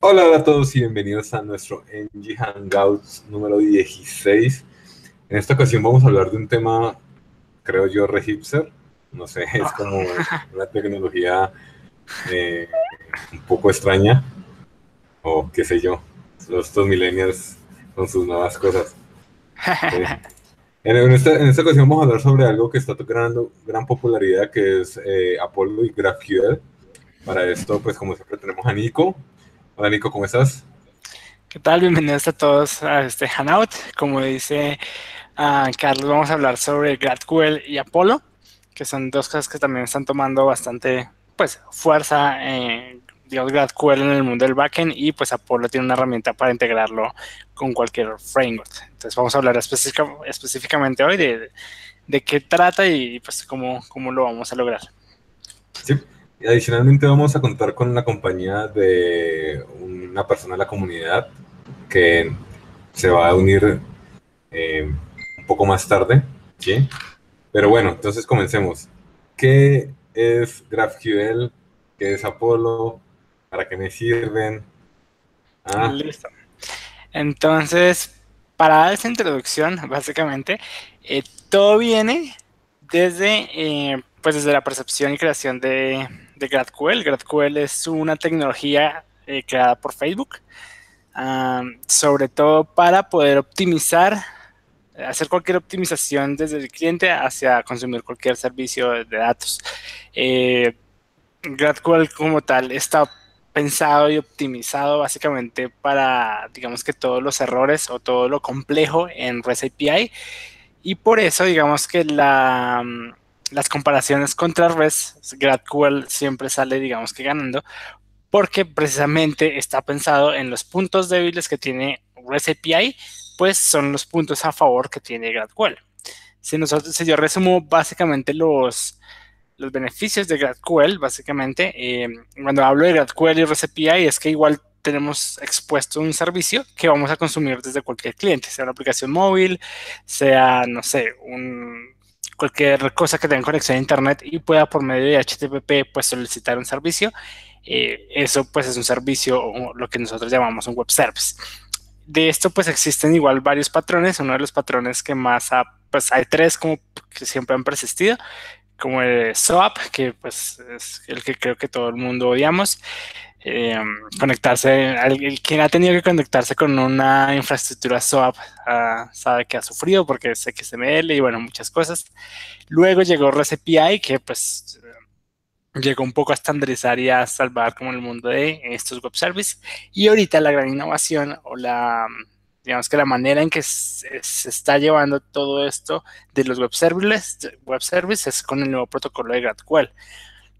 Hola, hola a todos y bienvenidos a nuestro NG Hangouts número 16. En esta ocasión vamos a hablar de un tema, creo yo, re hipster. No sé, es como una tecnología eh, un poco extraña. O qué sé yo, los estos millennials con sus nuevas cosas. Eh, en, esta, en, esta, ocasión vamos a hablar sobre algo que está tocando gran popularidad, que es eh, Apollo y GraphQL. Para esto, pues como siempre tenemos a Nico. Hola Nico, ¿cómo estás? ¿Qué tal? Bienvenidos a todos a este Hangout. Como dice uh, Carlos, vamos a hablar sobre GraphQL y Apollo, que son dos cosas que también están tomando bastante pues, fuerza en digamos, GraphQL en el mundo del backend y pues Apollo tiene una herramienta para integrarlo con cualquier framework. Entonces vamos a hablar específicamente hoy de, de, qué trata y pues cómo, cómo lo vamos a lograr. Sí, y adicionalmente vamos a contar con la compañía de una persona de la comunidad que se va a unir eh, un poco más tarde, ¿sí? Pero bueno, entonces comencemos. ¿Qué es GraphQL? ¿Qué es Apollo? ¿Para qué me sirven? Ah. Listo. Entonces, para esa introducción, básicamente, eh, todo viene desde, eh, pues desde la percepción y creación de, de GraphQL. GraphQL es una tecnología eh, creada por Facebook, sobre todo para poder optimizar, hacer cualquier optimización desde el cliente hacia consumir cualquier servicio de datos. Eh, como tal está pensado y optimizado básicamente para, digamos que todos los errores o todo lo complejo en REST API. Y por eso, digamos que la, las comparaciones contra REST, GraphQL siempre sale, digamos que ganando, porque precisamente está pensado en los puntos débiles que tiene REST API, pues son los puntos a favor que tiene GraphQL. Si, nosotros, si yo resumo básicamente los, los beneficios de GraphQL, básicamente, eh, cuando hablo de GraphQL y REST API es que igual tenemos expuesto un servicio que vamos a consumir desde cualquier cliente, sea una aplicación móvil, sea, no sé, un cualquier cosa que tenga conexión a internet y pueda por medio de HTTP pues solicitar un servicio, eh, eso pues es un servicio o lo que nosotros llamamos un web service. De esto pues existen igual varios patrones, uno de los patrones que más pues hay tres como que siempre han persistido, como el SOAP, que pues es el que creo que todo el mundo odiamos, eh, conectarse, el, quien ha tenido que conectarse con una infraestructura SOAP uh, sabe que ha sufrido porque es XML y bueno, muchas cosas. Luego llegó REST que pues llegó un poco a estandarizar y a salvar como el mundo de estos web services. Y ahorita la gran innovación o la, digamos que la manera en que se, está llevando todo esto de los web services, web services es con el nuevo protocolo de GraphQL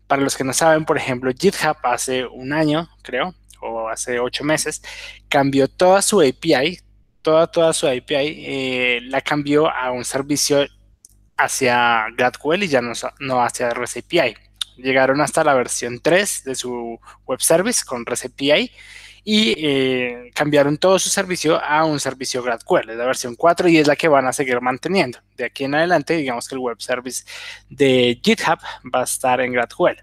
para los que no saben, por ejemplo, GitHub hace un año, creo, o hace ocho meses, cambió toda su API, toda, toda su API, eh, la cambió a un servicio hacia GraphQL y ya no, no hacia REST API. Llegaron hasta la versión 3 de su web service con REST API y eh, cambiaron todo su servicio a un servicio GraphQL, es la versión 4 y es la que van a seguir manteniendo. De aquí en adelante, digamos que el web service de GitHub va a estar en GraphQL.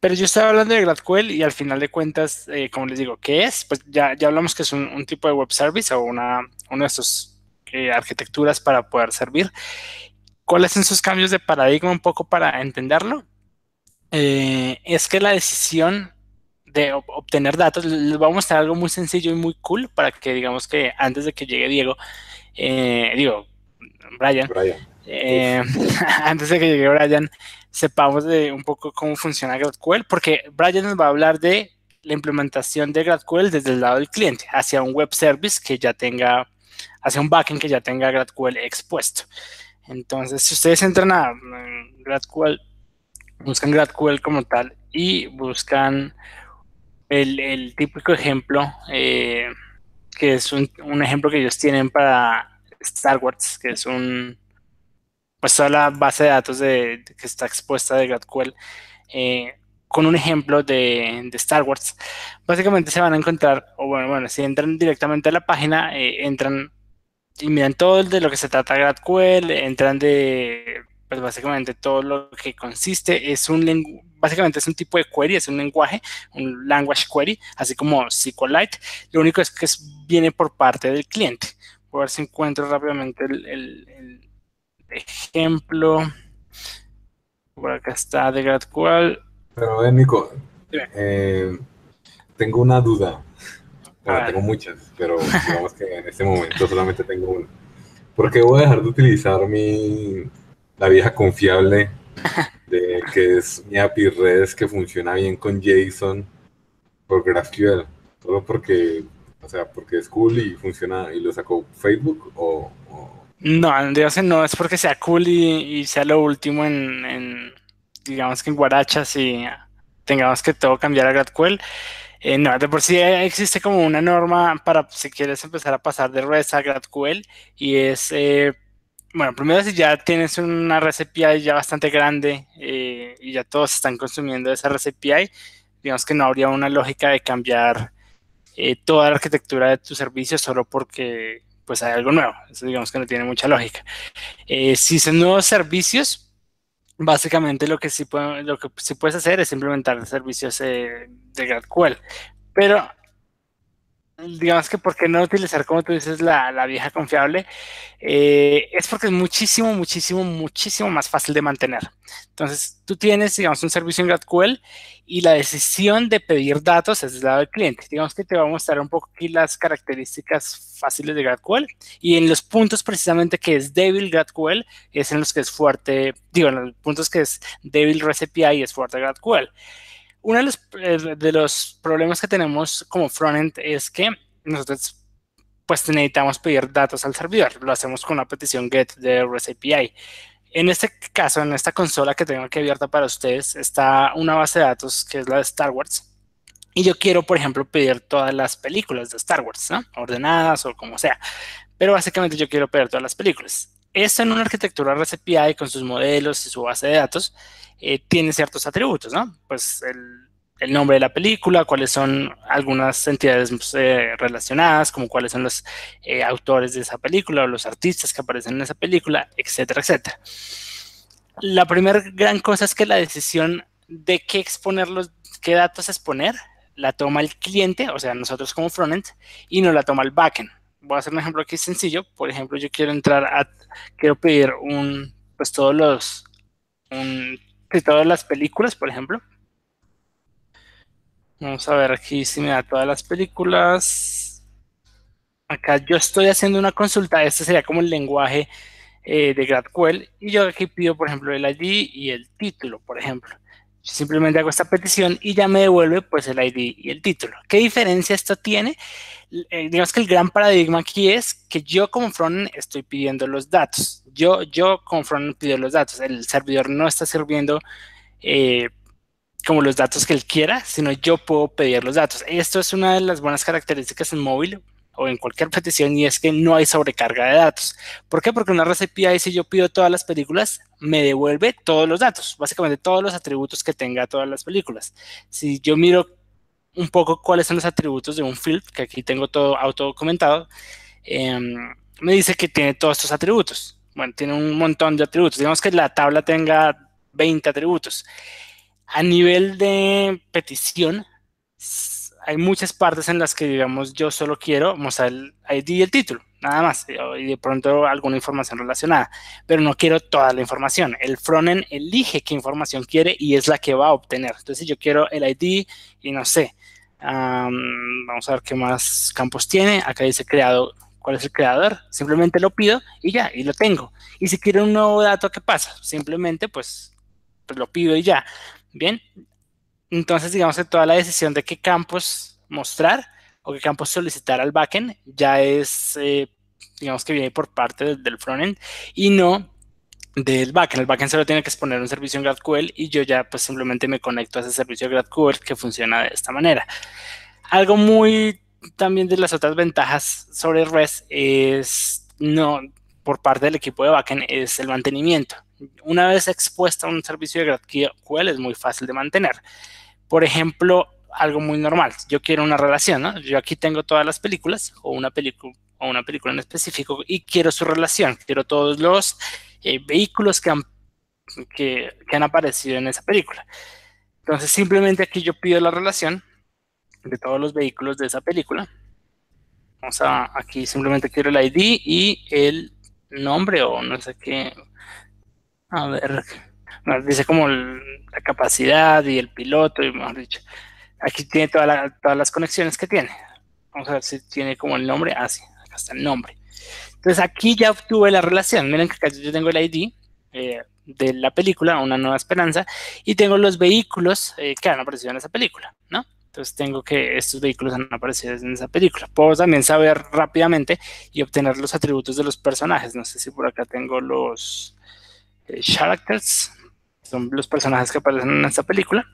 Pero yo estaba hablando de GraphQL y al final de cuentas, eh, como les digo, ¿qué es? Pues ya, ya hablamos que es un, tipo de web service o una, una de estas eh, arquitecturas para poder servir. ¿Cuáles son sus cambios de paradigma un poco para entenderlo? es que la decisión de obtener datos, les voy a mostrar algo muy sencillo y muy cool para que digamos que antes de que llegue Diego, eh, digo, Brian, eh, antes de que llegue Brian, sepamos de un poco cómo funciona GraphQL, porque Brian nos va a hablar de la implementación de GraphQL desde el lado del cliente, hacia un web service que ya tenga, hacia un backend que ya tenga GraphQL expuesto. Entonces, si ustedes entran a GraphQL, buscan GraphQL como tal y buscan el, típico ejemplo, eh, que es un, ejemplo que ellos tienen para Star Wars, que es un, pues toda la base de datos de, que está expuesta de GraphQL, eh, con un ejemplo de, Star Wars. Básicamente se van a encontrar, o bueno, bueno si entran directamente a la página, eh, entran y miran todo de lo que se trata GraphQL, entran de pues básicamente todo lo que consiste es un básicamente es un tipo de query, es un lenguaje, un language query, así como SQLite. Lo único es que viene por parte del cliente. Voy a ver si encuentro rápidamente el, ejemplo. Por acá está de GraphQL. Pero, eh, Nico, eh, tengo una duda. Bueno, tengo muchas, pero digamos que en este momento solamente tengo una. ¿Por qué voy a dejar de utilizar mi la vieja confiable de que es mi API REST que funciona bien con JSON por GraphQL? Solo porque, o sea, porque es cool y funciona y lo sacó Facebook o, no, no es porque sea cool y, sea lo último en, digamos que en guarachas y tengamos que todo cambiar a GraphQL. Eh, no, de por sí existe como una norma para si quieres empezar a pasar de REST a GraphQL y es eh, bueno, primero si ya tienes una REST ya bastante grande eh, y ya todos están consumiendo esa REST digamos que no habría una lógica de cambiar eh, toda la arquitectura de tu servicio solo porque pues hay algo nuevo. Eso digamos que no tiene mucha lógica. Eh, si son nuevos servicios, básicamente lo que sí, lo que sí puedes hacer es implementar servicios de GraphQL. Pero digamos que por qué no utilizar, como tú dices, la, la vieja confiable, eh, es porque es muchísimo, muchísimo, muchísimo más fácil de mantener. Entonces, tú tienes, digamos, un servicio en GraphQL y la decisión de pedir datos es del lado del cliente. Digamos que te va a mostrar un poco aquí las características fáciles de GraphQL y en los puntos precisamente que es débil GraphQL es en los que es fuerte, digo, en los puntos que es débil REST y es fuerte GraphQL. Uno de los, eh, de los problemas que tenemos como frontend es que nosotros pues necesitamos pedir datos al servidor. Lo hacemos con una petición GET de REST API. En este caso, en esta consola que tengo aquí abierta para ustedes, está una base de datos que es la de Star Wars. Y yo quiero, por ejemplo, pedir todas las películas de Star Wars, ¿no? ordenadas o como sea. Pero básicamente yo quiero pedir todas las películas. Esto en una arquitectura REST API con sus modelos y su base de datos eh, tiene ciertos atributos, ¿no? Pues el, nombre de la película, cuáles son algunas entidades pues, eh, relacionadas, como cuáles son los eh, autores de esa película o los artistas que aparecen en esa película, etcétera, etcétera. La primera gran cosa es que la decisión de qué exponer los, qué datos exponer, la toma el cliente, o sea, nosotros como frontend, y no la toma el backend voy a hacer un ejemplo aquí sencillo. Por ejemplo, yo quiero entrar a, quiero pedir un, pues todos los, un, todas las películas, por ejemplo. Vamos a ver aquí si me da todas las películas. Acá yo estoy haciendo una consulta. Este sería como el lenguaje eh, de GraphQL. Y yo aquí pido, por ejemplo, el ID y el título, por ejemplo simplemente hago esta petición y ya me devuelve pues el ID y el título. ¿Qué diferencia esto tiene? Eh, digamos que el gran paradigma aquí es que yo como frontend estoy pidiendo los datos. Yo, yo como frontend pido los datos. El servidor no está sirviendo eh, como los datos que él quiera, sino yo puedo pedir los datos. Esto es una de las buenas características en móvil o en cualquier petición y es que no hay sobrecarga de datos. ¿Por qué? Porque una REST API, si yo pido todas las películas, me devuelve todos los datos, básicamente todos los atributos que tenga todas las películas. Si yo miro un poco cuáles son los atributos de un field, que aquí tengo todo auto documentado, em, me dice que tiene todos estos atributos. Bueno, tiene un montón de atributos. Digamos que la tabla tenga 20 atributos. A nivel de petición, hay muchas partes en las que, digamos, yo solo quiero mostrar el ID y el título, nada más, y de pronto alguna información relacionada, pero no quiero toda la información. El frontend elige qué información quiere y es la que va a obtener. Entonces, yo quiero el ID y no sé, vamos a ver qué más campos tiene. Acá dice creado, cuál es el creador. Simplemente lo pido y ya, y lo tengo. Y si quiero un nuevo dato, ¿qué pasa? Simplemente, pues, pues lo pido y ya. Bien, entonces, digamos que toda la decisión de qué campos mostrar o qué campos solicitar al backend ya es, eh, digamos que viene por parte del, frontend y no del backend. El backend solo tiene que exponer un servicio en GraphQL y yo ya pues simplemente me conecto a ese servicio de GraphQL que funciona de esta manera. Algo muy también de las otras ventajas sobre REST es no por parte del equipo de backend es el mantenimiento. Una vez expuesta a un servicio de GraphQL es muy fácil de mantener. Por ejemplo, algo muy normal. Yo quiero una relación, ¿no? Yo aquí tengo todas las películas o una película o una película en específico y quiero su relación. Quiero todos los eh, vehículos que han que, han aparecido en esa película. Entonces simplemente aquí yo pido la relación de todos los vehículos de esa película. Vamos a, aquí simplemente quiero el ID y el nombre o no sé qué. A ver, dice como la capacidad y el piloto y mejor dicho. Aquí tiene todas las conexiones que tiene. Vamos a ver si tiene como el nombre. Ah, sí, acá está el nombre. Entonces aquí ya obtuve la relación. Miren que acá yo tengo el ID eh, de la película, Una Nueva Esperanza, y tengo los vehículos eh, que han aparecido en esa película, ¿no? Entonces tengo que estos vehículos han aparecido en esa película. Puedo también saber rápidamente y obtener los atributos de los personajes. No sé si por acá tengo los characters, son los personajes que aparecen en esta película.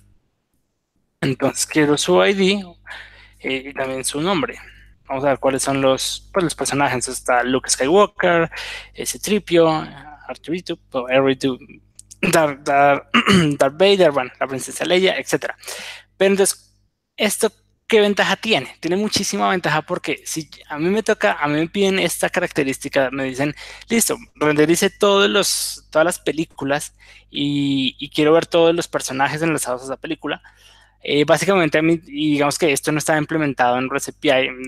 Entonces quiero su ID y también su nombre. Vamos a ver cuáles son los, pues, los personajes. Está Luke Skywalker, ese Tripio, Arturito, R2, Darth, Darth, Vader, bueno, la princesa Leia, etc. Pero entonces, ¿esto qué ventaja tiene? Tiene muchísima ventaja porque si a mí me toca, a mí me piden esta característica, me dicen, listo, renderice todos los, todas las películas y, y quiero ver todos los personajes enlazados a esa película eh, básicamente, a mí, digamos que esto no está implementado en REST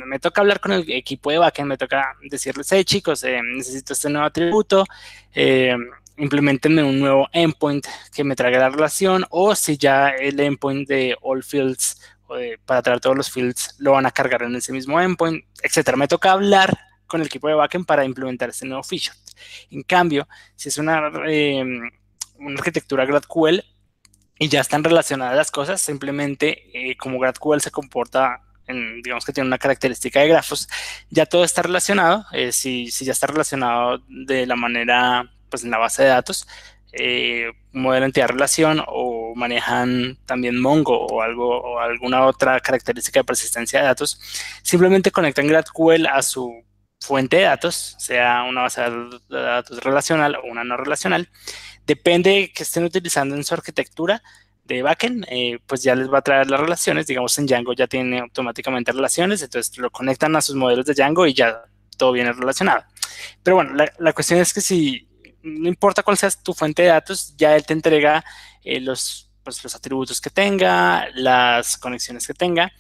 Me toca hablar con el equipo de backend, me toca decirles, hey chicos, eh, necesito este nuevo atributo, eh, implementenme un nuevo endpoint que me traiga la relación, o si ya el endpoint de all fields para traer todos los fields lo van a cargar en ese mismo endpoint, etcétera. Me toca hablar con el equipo de backend para implementar este nuevo feature. En cambio, si es una, una arquitectura GraphQL, y ya están relacionadas las cosas, simplemente eh, como GraphQL se comporta, en, digamos que tiene una característica de grafos, ya todo está relacionado, eh, si, si, ya está relacionado de la manera, pues en la base de datos, eh, modelo entidad relación o manejan también Mongo o algo o alguna otra característica de persistencia de datos, simplemente conectan GraphQL a su fuente de datos, sea una base de datos relacional o una no relacional, Depende que estén utilizando en su arquitectura de backend, eh, pues ya les va a traer las relaciones. Digamos, en Django ya tiene automáticamente relaciones, entonces lo conectan a sus modelos de Django y ya todo viene relacionado. Pero bueno, la, cuestión es que si no importa cuál sea tu fuente de datos, ya él te entrega eh, los, pues, los atributos que tenga, las conexiones que tenga,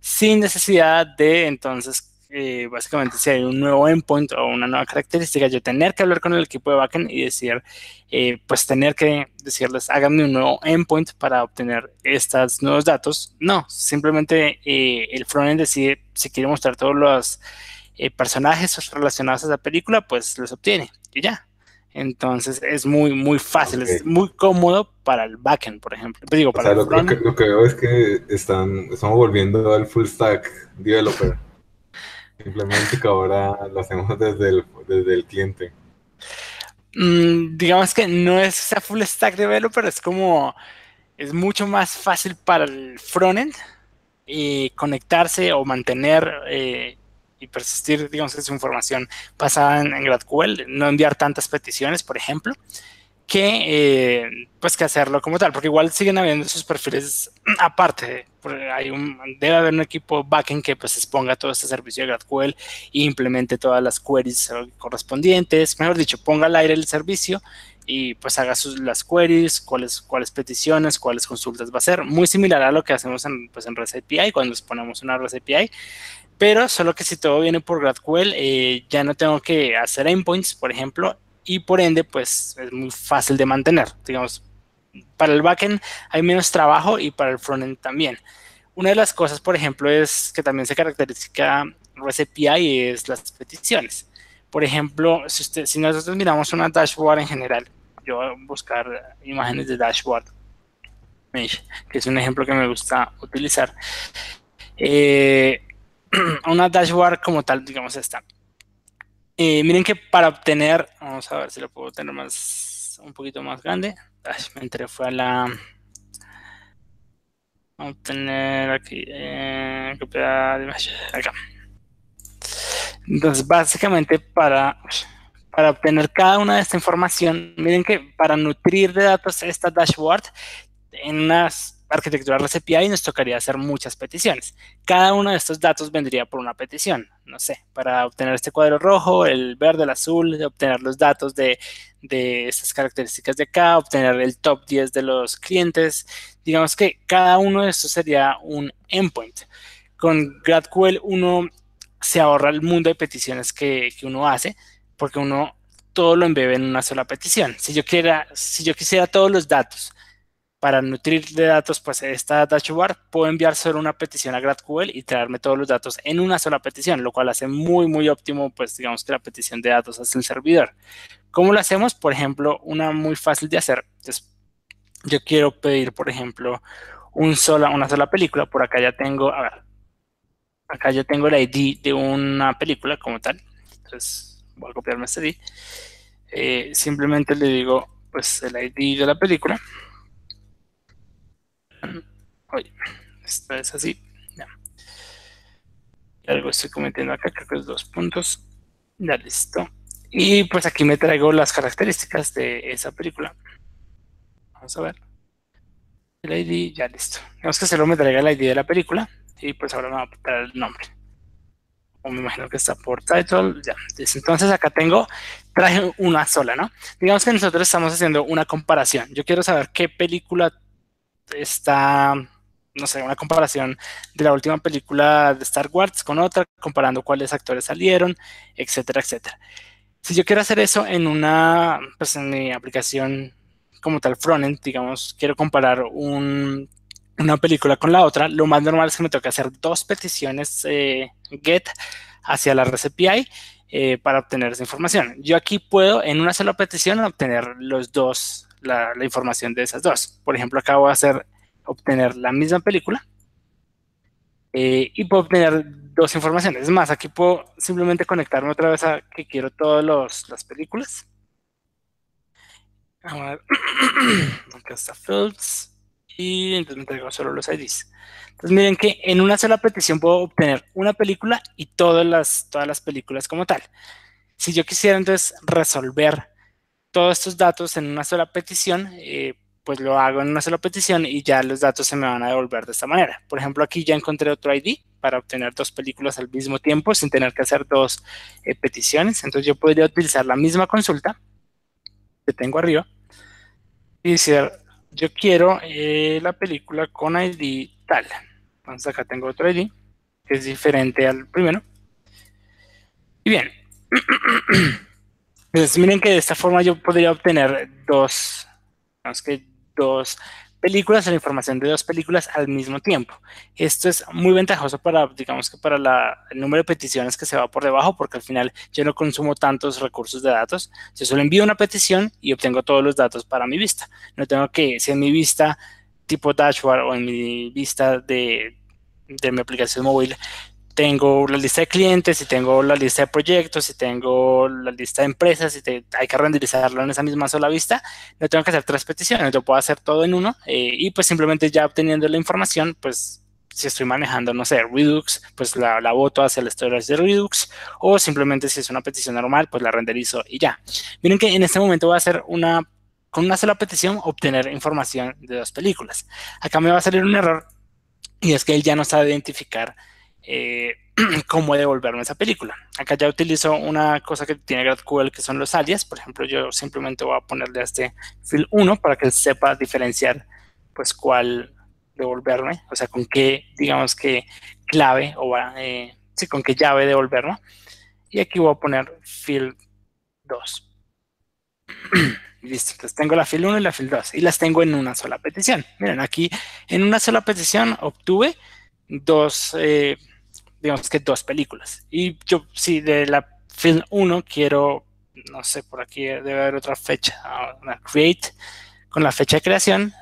sin necesidad de entonces eh, básicamente si hay un nuevo endpoint o una nueva característica, yo tener que hablar con el equipo de backend y decir, eh, pues tener que decirles, háganme un nuevo endpoint para obtener estos nuevos datos. No, simplemente eh, el frontend decide si quiere mostrar todos los personajes relacionados a esa película, pues los obtiene y ya. Entonces es muy, muy fácil, es muy cómodo para el backend, por ejemplo. Digo, para lo, que, lo, que, veo es que están, estamos volviendo al full stack developer. Simplemente que ahora lo hacemos desde el, desde el cliente. Mm, digamos que no es esa full stack developer, es como es mucho más fácil para el frontend y conectarse o mantener eh, y persistir, digamos, su información basada en, en no enviar tantas peticiones, por ejemplo que eh, pues que hacerlo como tal, porque igual siguen habiendo esos perfiles aparte. Hay un, debe haber un equipo backend que pues exponga todo este servicio de GraphQL e implemente todas las queries correspondientes, mejor dicho, ponga al aire el servicio y pues haga sus, las queries, cuáles, cuáles peticiones, cuáles consultas va a hacer, muy similar a lo que hacemos en, pues, en REST API cuando ponemos una REST API, pero solo que si todo viene por GraphQL, eh, ya no tengo que hacer endpoints, por ejemplo, y por ende, pues es muy fácil de mantener. Digamos, para el backend hay menos trabajo y para el frontend también. Una de las cosas, por ejemplo, es que también se caracteriza REST API es las peticiones. Por ejemplo, si, si nosotros miramos una dashboard en general, yo voy a buscar imágenes de dashboard, que es un ejemplo que me gusta utilizar. Eh, una dashboard como tal, digamos esta, eh, miren que para obtener, vamos a ver si lo puedo tener más, un poquito más grande. me entré, fue a la. Obtener aquí, eh, acá. Entonces, básicamente para, para obtener cada una de esta información, miren que para nutrir de datos esta dashboard, en unas arquitectura REST API nos tocaría hacer muchas peticiones. Cada uno de estos datos vendría por una petición. No sé, para obtener este cuadro rojo, el verde, el azul, obtener los datos de, de estas características de acá, obtener el top 10 de los clientes. Digamos que cada uno de estos sería un endpoint. Con GraphQL uno se ahorra el mundo de peticiones que, que uno hace, porque uno todo lo embebe en una sola petición. Si yo, quiera, si yo quisiera todos los datos para nutrir de datos pues esta dashboard, puedo enviar solo una petición a GraphQL y traerme todos los datos en una sola petición, lo cual hace muy, muy óptimo, pues digamos que la petición de datos hacia el servidor. ¿Cómo lo hacemos? Por ejemplo, una muy fácil de hacer. Entonces, yo quiero pedir, por ejemplo, un sola, una sola película. Por acá ya tengo, a ver, acá ya tengo el ID de una película como tal. Entonces, voy a copiarme este ID, eh, simplemente le digo pues el ID de la película. Oye, esto es así. Ya. Algo estoy cometiendo acá, creo que es dos puntos. Ya listo. Y pues aquí me traigo las características de esa película. Vamos a ver. El ID, ya listo. Digamos que solo me traiga el ID de la película. Y pues ahora me va a apuntar el nombre me imagino que está por title, ya. Entonces acá tengo, traje una sola, ¿no? Digamos que nosotros estamos haciendo una comparación. Yo quiero saber qué película está, no sé, una comparación de la última película de Star Wars con otra, comparando cuáles actores salieron, etcétera, etcétera. Si yo quiero hacer eso en una, pues en mi aplicación como tal frontend, digamos, quiero comparar un una película con la otra, lo más normal es que me toque hacer dos peticiones eh, GET hacia la REST API eh, para obtener esa información. Yo aquí puedo en una sola petición obtener los dos, la, información de esas dos. Por ejemplo, acá voy a hacer obtener la misma película eh, y puedo obtener dos informaciones. Es más, aquí puedo simplemente conectarme otra vez a que quiero todas las películas. Vamos a ver. Acá está Fields y entonces me entrego solo los IDs. Entonces miren que en una sola petición puedo obtener una película y todas las, todas las películas como tal. Si yo quisiera entonces resolver todos estos datos en una sola petición, eh, pues lo hago en una sola petición y ya los datos se me van a devolver de esta manera. Por ejemplo, aquí ya encontré otro ID para obtener dos películas al mismo tiempo sin tener que hacer dos eh, peticiones. Entonces yo podría utilizar la misma consulta que tengo arriba y decir yo quiero eh, la película con ID tal. Entonces acá tengo otro ID que es diferente al primero. Y bien. Entonces miren que de esta forma yo podría obtener dos, dos películas, la información de dos películas al mismo tiempo. Esto es muy ventajoso para, digamos que para el número de peticiones que se va por debajo, porque al final yo no consumo tantos recursos de datos. Yo solo envío una petición y obtengo todos los datos para mi vista. No tengo que, si en mi vista tipo dashboard o en mi vista de, de mi aplicación móvil tengo la lista de clientes, y tengo la lista de proyectos, y tengo la lista de empresas, y hay que renderizarlo en esa misma sola vista, no tengo que hacer tres peticiones, lo puedo hacer todo en uno eh, y pues simplemente ya obteniendo la información, pues si estoy manejando, no sé, Redux, pues la, la boto hacia el storage de Redux o simplemente si es una petición normal, pues la renderizo y ya. Miren que en este momento voy a hacer una, con una sola petición, obtener información de dos películas. Acá me va a salir un error y es que él ya no sabe identificar eh, cómo devolverme esa película. Acá ya utilizo una cosa que tiene GraphQL que son los alias. Por ejemplo, yo simplemente voy a ponerle a este field 1 para que él sepa diferenciar pues cuál devolverme, o sea, con qué, digamos que clave o eh, sí, con qué llave devolverlo. Y aquí voy a poner field 2. Listo, entonces tengo la field 1 y la field 2 y las tengo en una sola petición. Miren, aquí en una sola petición obtuve dos, eh, digamos que dos películas. Y yo, si de la film 1 quiero, no sé, por aquí debe haber otra fecha, una create, con la fecha de creación,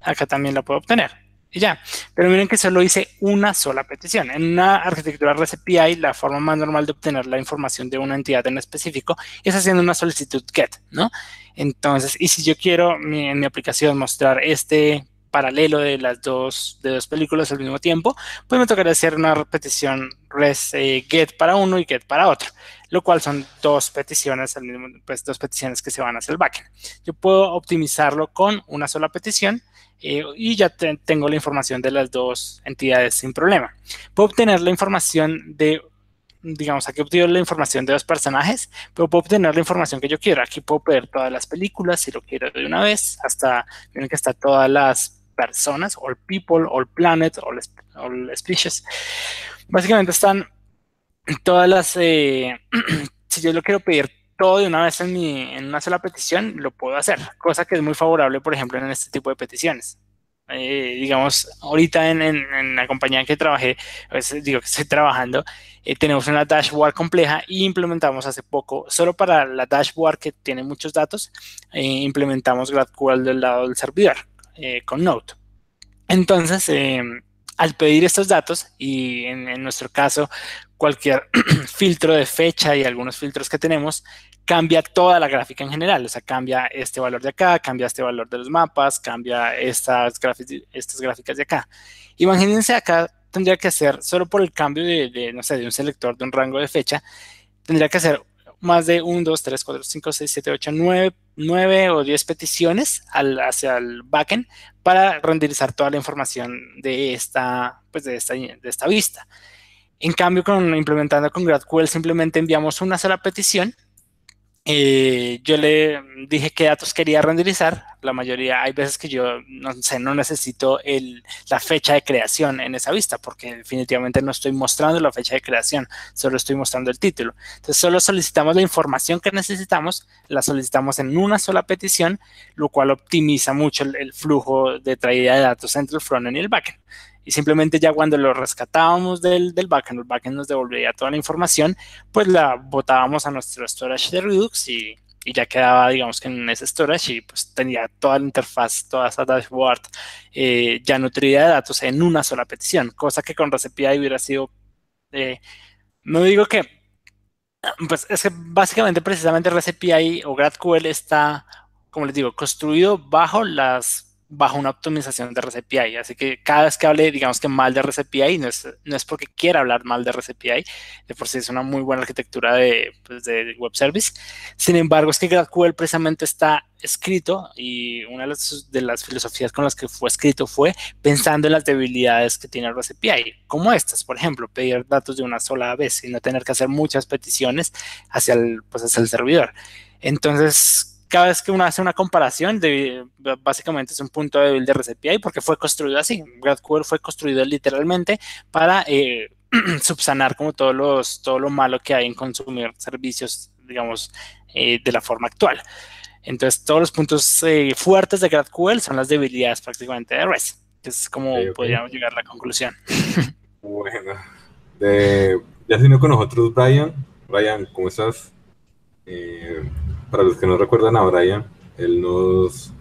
acá también la puedo obtener. Y ya. Pero miren que solo hice una sola petición. En una arquitectura API, la forma más normal de obtener la información de una entidad en específico es haciendo una solicitud GET, ¿no? Entonces, y si yo quiero en mi aplicación mostrar este paralelo de las dos, de dos películas al mismo tiempo, pues me tocaría hacer una repetición res eh, get para uno y get para otro, lo cual son dos peticiones al mismo, pues dos peticiones que se van hacia el backend. Yo puedo optimizarlo con una sola petición eh, y ya tengo la información de las dos entidades sin problema. Puedo obtener la información de digamos, aquí obtengo la información de los personajes, pero puedo obtener la información que yo quiera. Aquí puedo ver todas las películas si lo quiero de una vez, hasta tienen que estar todas las personas, all people, all planet, all, all species. Básicamente están todas las, eh, si yo lo quiero pedir todo de una vez en, mi, en una sola petición, lo puedo hacer, cosa que es muy favorable, por ejemplo, en este tipo de peticiones. Eh, digamos, ahorita en, en, la compañía en que trabajé, pues, digo que estoy trabajando, eh, tenemos una dashboard compleja y implementamos hace poco, solo para la dashboard que tiene muchos datos, eh, implementamos GraphQL del lado del servidor con Node. Entonces, al pedir estos datos y en, nuestro caso, cualquier filtro de fecha y algunos filtros que tenemos, cambia toda la gráfica en general, o sea, cambia este valor de acá, cambia este valor de los mapas, cambia estas, estas gráficas de acá. Imagínense acá, tendría que hacer, solo por el cambio de, no sé, de un selector de un rango de fecha, tendría que hacer más de 1, 2, 3, 4, 5, 6, 7, 8, 9, 9 o 10 peticiones al, hacia el backend para renderizar toda la información de esta, pues de esta, de esta vista. En cambio, con, implementando con GraphQL simplemente enviamos una sola petición eh, yo le dije qué datos quería renderizar. La mayoría, hay veces que yo no sé, no necesito el, la fecha de creación en esa vista, porque definitivamente no estoy mostrando la fecha de creación, solo estoy mostrando el título. Entonces, solo solicitamos la información que necesitamos, la solicitamos en una sola petición, lo cual optimiza mucho el, el flujo de traída de datos entre el frontend y el backend y simplemente ya cuando lo rescatábamos del, del backend, el backend nos devolvía toda la información, pues la botábamos a nuestro storage de Redux y, y ya quedaba, digamos que en ese storage y pues tenía toda la interfaz, toda esa dashboard eh, ya nutrida de datos en una sola petición, cosa que con REST hubiera sido, eh, no digo que, pues es que básicamente precisamente REST o GraphQL está, como les digo, construido bajo las bajo una optimización de REST Así que cada vez que hable, digamos que mal de REST no es, no es porque quiera hablar mal de REST de por sí es una muy buena arquitectura de, pues, de web service. Sin embargo, es que GraphQL precisamente está escrito y una de las, filosofías con las que fue escrito fue pensando en las debilidades que tiene REST como estas, por ejemplo, pedir datos de una sola vez y no tener que hacer muchas peticiones hacia el, pues, hacia el servidor. Entonces, cada vez que uno hace una comparación, de, básicamente es un punto débil de RCPI porque fue construido así. GraphQL fue construido literalmente para eh, subsanar como todos los, todo lo malo que hay en consumir servicios, digamos, eh, de la forma actual. Entonces, todos los puntos eh, fuertes de GraphQL son las debilidades prácticamente de REST, que es como podríamos llegar a la conclusión. bueno, ya se con nosotros Brian. Brian, ¿cómo estás? Eh, para los que no recuerdan a Brian, él nos,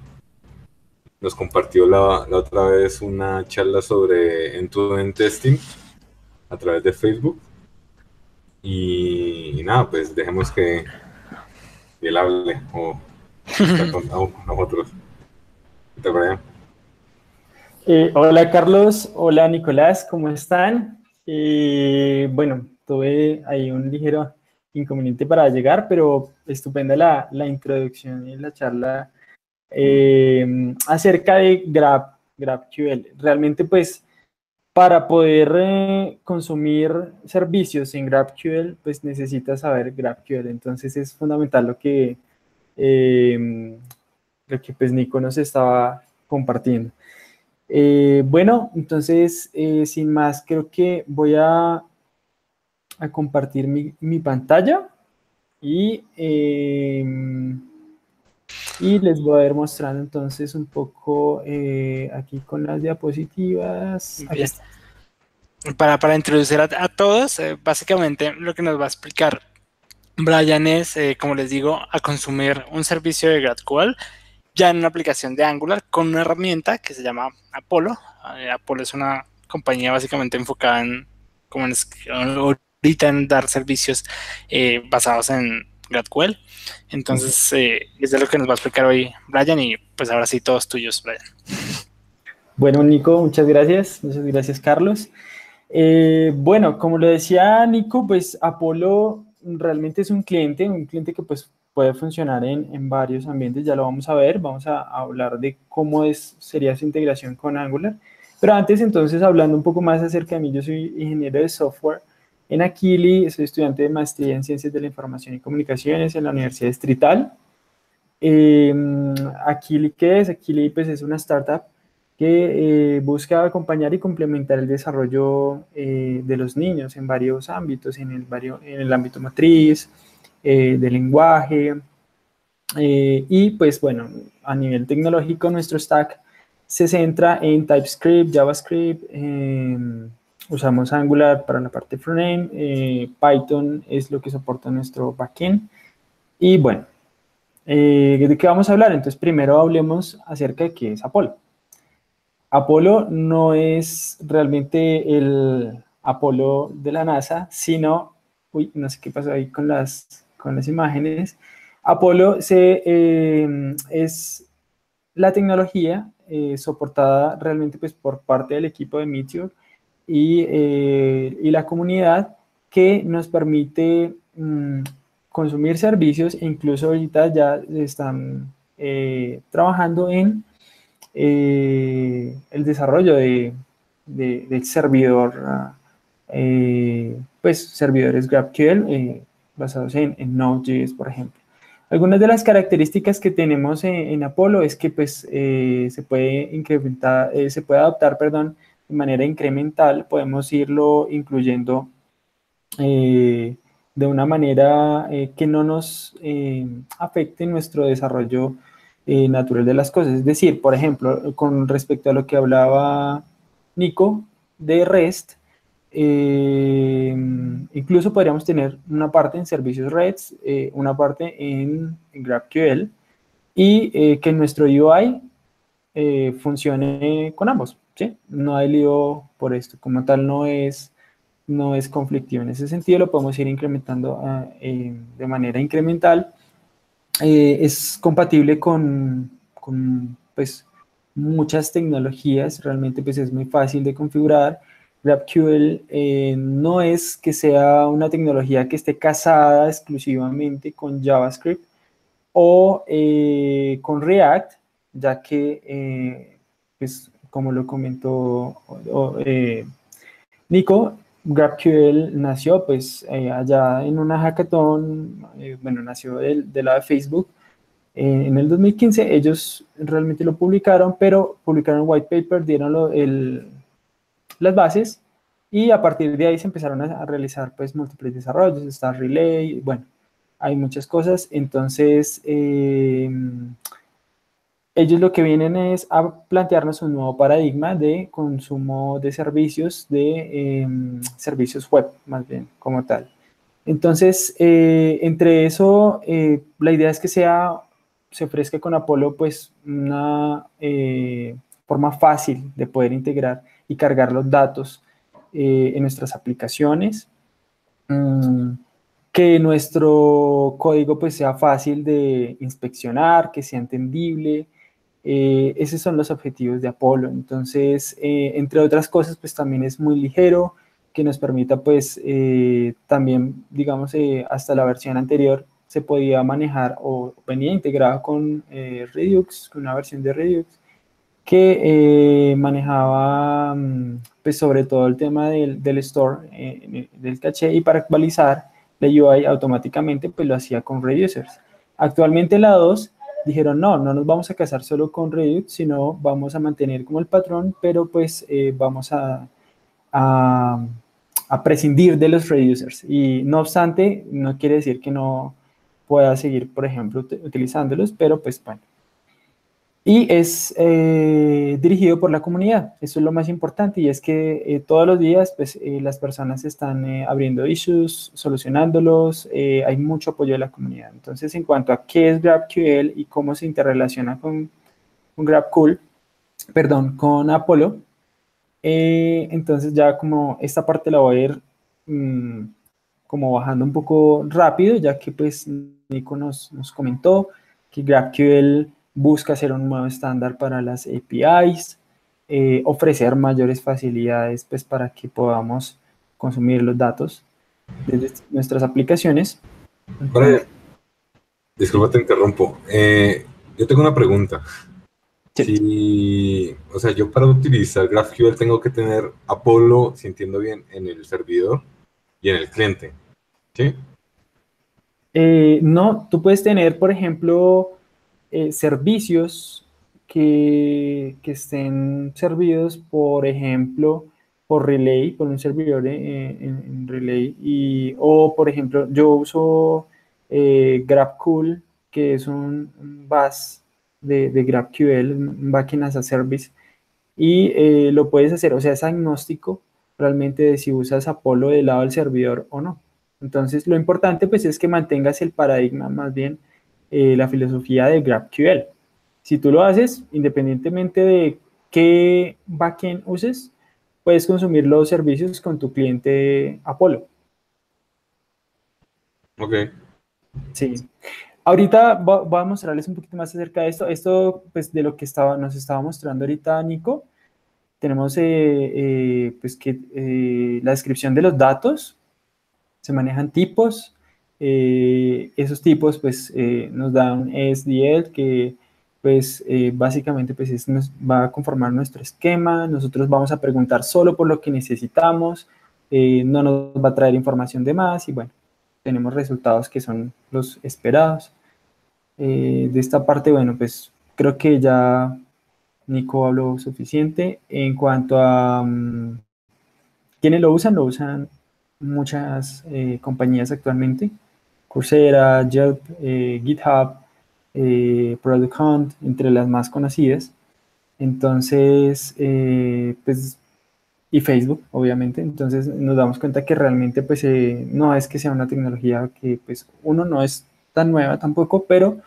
nos compartió la, la otra vez una charla sobre end-to-end testing a través de Facebook. Y, nada, pues dejemos que, él hable o con nosotros. Brian? Eh, hola Carlos, hola Nicolás, ¿cómo están? Eh, bueno, tuve ahí un ligero inconveniente para llegar, pero estupenda la, la introducción y la charla eh, acerca de Grab, GraphQL. Realmente, pues, para poder eh, consumir servicios en GraphQL, pues necesitas saber GraphQL. Entonces es fundamental lo que, eh, lo que pues Nico nos estaba compartiendo. bueno, entonces, sin más, creo que voy a a compartir mi, pantalla y, em, y les voy a ir mostrando entonces un poco eh, aquí con las diapositivas. Para, para introducir a, todos, eh, básicamente lo que nos va a explicar Brian es, eh, como les digo, a consumir un servicio de GraphQL ya en una aplicación de Angular con una herramienta que se llama Apollo. Apollo es una compañía básicamente enfocada en, como en, en dar servicios eh, basados en GraphQL. Entonces, eh, es de lo que nos va a explicar hoy Brian y pues ahora sí, todos tuyos, Brian. Bueno, Nico, muchas gracias. Muchas gracias, Carlos. Eh, bueno, como lo decía Nico, pues Apolo realmente es un cliente, un cliente que pues puede funcionar en, varios ambientes, ya lo vamos a ver, vamos a, hablar de cómo es, sería su integración con Angular. Pero antes, entonces, hablando un poco más acerca de mí, yo soy ingeniero de software en Aquili, soy estudiante de maestría en Ciencias de la Información y Comunicaciones en la Universidad Distrital. Eh, Aquili, ¿qué es? Aquili pues, es una startup que eh, busca acompañar y complementar el desarrollo eh, de los niños en varios ámbitos, en el, en el ámbito matriz, eh, de lenguaje, y pues bueno, a nivel tecnológico nuestro stack se centra en TypeScript, JavaScript, usamos Angular para la parte frontend, Python es lo que soporta nuestro backend, y bueno, ¿de qué vamos a hablar? Entonces primero hablemos acerca de qué es Apollo. Apolo no es realmente el Apolo de la NASA, sino, uy, no sé qué pasó ahí con las, con las imágenes. Apolo se, eh, es la tecnología eh, soportada realmente pues, por parte del equipo de Meteor y, eh, y la comunidad que nos permite mm, consumir servicios e incluso ahorita ya están trabajando en eh, el desarrollo de, del servidor, ah, eh, pues servidores GraphQL eh, basados en, Node.js, por ejemplo. Algunas de las características que tenemos en, Apollo es que pues, se puede incrementar, se puede adaptar, perdón, de manera incremental, podemos irlo incluyendo de una manera que no nos afecte nuestro desarrollo eh, natural de las cosas. Es decir, por ejemplo, con respecto a lo que hablaba Nico de REST, eh, incluso podríamos tener una parte en servicios REST, eh, una parte en, GraphQL y que nuestro UI funcione con ambos. No hay lío por esto, como tal no es, no es conflictivo. En ese sentido lo podemos ir incrementando ah, de manera incremental eh, es compatible con, con, pues, muchas tecnologías, realmente pues, es muy fácil de configurar. GraphQL eh, no es que sea una tecnología que esté casada exclusivamente con JavaScript o eh, con React, ya que, pues, como lo comentó Nico, GraphQL nació pues eh, allá en una hackathon, eh, bueno, nació del, de lado de Facebook eh, en el 2015. Ellos realmente lo publicaron, pero publicaron white paper, dieron el, las bases y a partir de ahí se empezaron a, realizar pues múltiples desarrollos, está Relay, bueno, hay muchas cosas. Entonces, ellos lo que vienen es a plantearnos un nuevo paradigma de consumo de servicios, de em, servicios web, más bien, como tal. Entonces, eh, entre eso, eh, la idea es que sea, se ofrezca con Apolo, pues, una eh, forma fácil de poder integrar y cargar los datos en nuestras aplicaciones, mm, que nuestro código, pues, sea fácil de inspeccionar, que sea entendible, eh, esos son los objetivos de Apolo. Entonces, eh, entre otras cosas, pues también es muy ligero, que nos permita, pues, eh, también, digamos, hasta la versión anterior se podía manejar o venía integrado con Redux, con una versión de Redux, que manejaba, mm, pues, sobre todo el tema del, del store, del caché, y para actualizar la UI automáticamente, pues, lo hacía con Reducers. Actualmente la 2 dijeron, no, no nos vamos a casar solo con Redux, sino vamos a mantener como el patrón, pero pues eh, vamos a, a, prescindir de los reducers. Y no obstante, no quiere decir que no pueda seguir, por ejemplo, utilizándolos, pero pues bueno, y es eh, dirigido por la comunidad. Eso es lo más importante y es que eh, todos los días pues, eh, las personas están abriendo issues, solucionándolos, hay mucho apoyo de la comunidad. Entonces, en cuanto a qué es GraphQL y cómo se interrelaciona con, con GraphQL, perdón, con Apollo, entonces ya como esta parte la voy a ir mm, como bajando un poco rápido, ya que pues Nico nos, nos comentó que GraphQL busca ser un nuevo estándar para las APIs, eh, ofrecer mayores facilidades pues, para que podamos consumir los datos desde nuestras aplicaciones. Disculpa, te interrumpo. Eh, yo tengo una pregunta. Si, o sea, yo para utilizar GraphQL tengo que tener Apollo, si entiendo bien, en el servidor y en el cliente. ¿Sí? Eh, no, tú puedes tener, por ejemplo, eh, servicios que, estén servidos, por ejemplo, por Relay, por un servidor en, Relay, y, o por ejemplo, yo uso eh, GraphQL, que es un bus de, de, GraphQL, un backend as a service, y eh, lo puedes hacer, o sea, es agnóstico realmente de si usas Apollo del lado del servidor o no. Entonces, lo importante pues es que mantengas el paradigma, más bien eh, la filosofía de GraphQL. Si tú lo haces, independientemente de qué backend uses, puedes consumir los servicios con tu cliente Apollo. Ok. Sí. Ahorita voy a mostrarles un poquito más acerca de esto. Esto, pues, de lo que estaba, nos estaba mostrando ahorita Nico. Tenemos, eh, eh, pues, que eh, la descripción de los datos. Se manejan tipos. Esos tipos, pues, nos dan SDL, que, pues, básicamente, pues, va a conformar nuestro esquema. Nosotros vamos a preguntar solo por lo que necesitamos. no nos va a traer información de más y bueno, tenemos resultados que son los esperados. Eh, de esta parte, bueno, pues creo que ya Nico habló suficiente. En cuanto a um, quiénes lo usan, lo usan muchas eh, compañías actualmente. Coursera, Yelp, eh, GitHub, Product Hunt, entre las más conocidas. Entonces, pues y Facebook, obviamente. Entonces nos damos cuenta que realmente pues eh, no es que sea una tecnología que pues uno no es tan nueva tampoco, pero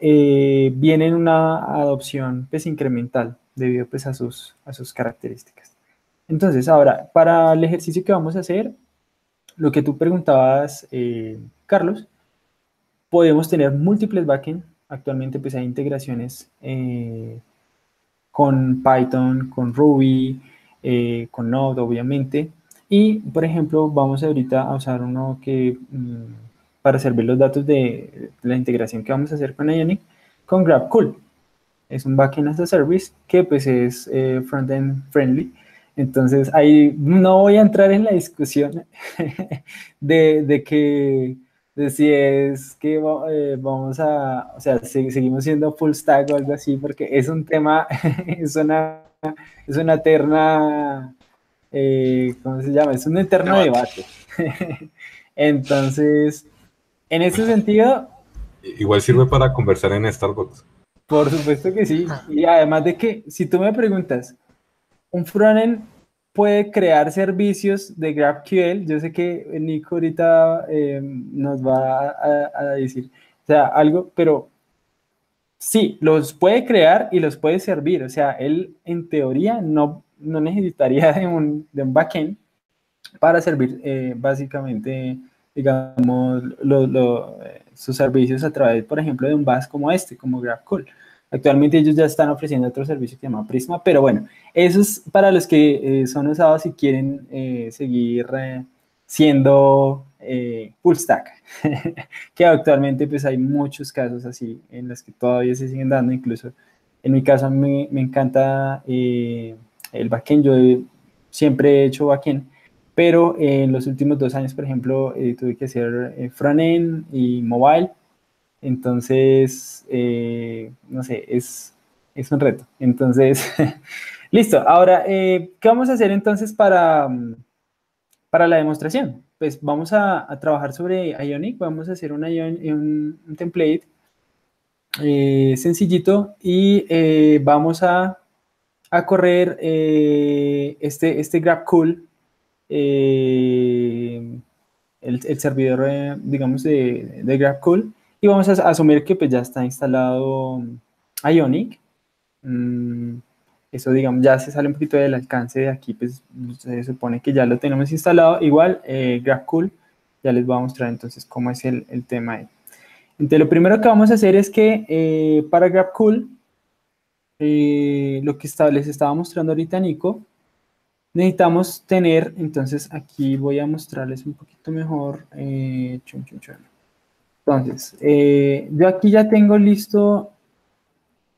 eh, viene en una adopción pues incremental debido pues a sus, a sus características. Entonces ahora, para el ejercicio que vamos a hacer, lo que tú preguntabas, eh, Carlos, podemos tener múltiples backends. Actualmente pues hay integraciones con Python, con Ruby, eh, con Node, obviamente. Y, por ejemplo, vamos ahorita a usar uno que, mm, para servir los datos de la integración que vamos a hacer con Ionic, con GrabCool. Es un backend as a service que pues es eh, frontend friendly. Entonces, ahí no voy a entrar en la discusión de, de que de si es que eh, vamos a, o sea, seguimos siendo full stack o algo así, porque es un tema, es una es una eterna, eh, ¿cómo se llama? Es un eterno debate. Entonces, en ese sentido... Igual sirve para conversar en Starbucks. Por supuesto que sí. Y además de que, si tú me preguntas, un frontend puede crear servicios de GraphQL. Yo sé que Nico ahorita eh, nos va a, decir, o sea, algo, pero Sí, los puede crear y los puede servir. O sea, él en teoría no, no necesitaría de un, de un backend para servir eh, básicamente, digamos, sus servicios a través, por ejemplo, de un bus como este, como GraphQL. Actualmente ellos ya están ofreciendo otro servicio que se llama Prisma, pero bueno, eso es para los que eh, son usados y quieren eh, seguir siendo eh, full stack, que actualmente pues hay muchos casos así en los que todavía se siguen dando, incluso en mi caso me, me encanta el backend, yo siempre he hecho backend, pero en los últimos dos años, por ejemplo, tuve que hacer frontend y mobile, entonces, no sé, es, es un reto. Entonces, listo. Ahora, ¿qué vamos a hacer entonces para, para la demostración? pues vamos a, trabajar sobre Ionic, vamos a hacer un, un, template eh, sencillito y eh, vamos a, correr eh, este, este el, el, servidor, digamos, de, de y vamos a asumir que pues ya está instalado Ionic. Mm, eso, digamos, ya se sale un poquito del alcance de aquí, pues se supone que ya lo tenemos instalado. Igual, eh, ya les voy a mostrar entonces cómo es el, el tema ahí. Entonces, lo primero que vamos a hacer es que eh, para GraphQL, eh, lo que les estaba mostrando ahorita Nico, necesitamos tener, entonces aquí voy a mostrarles un poquito mejor. Eh, chum, chum. Entonces, eh, yo aquí ya tengo listo,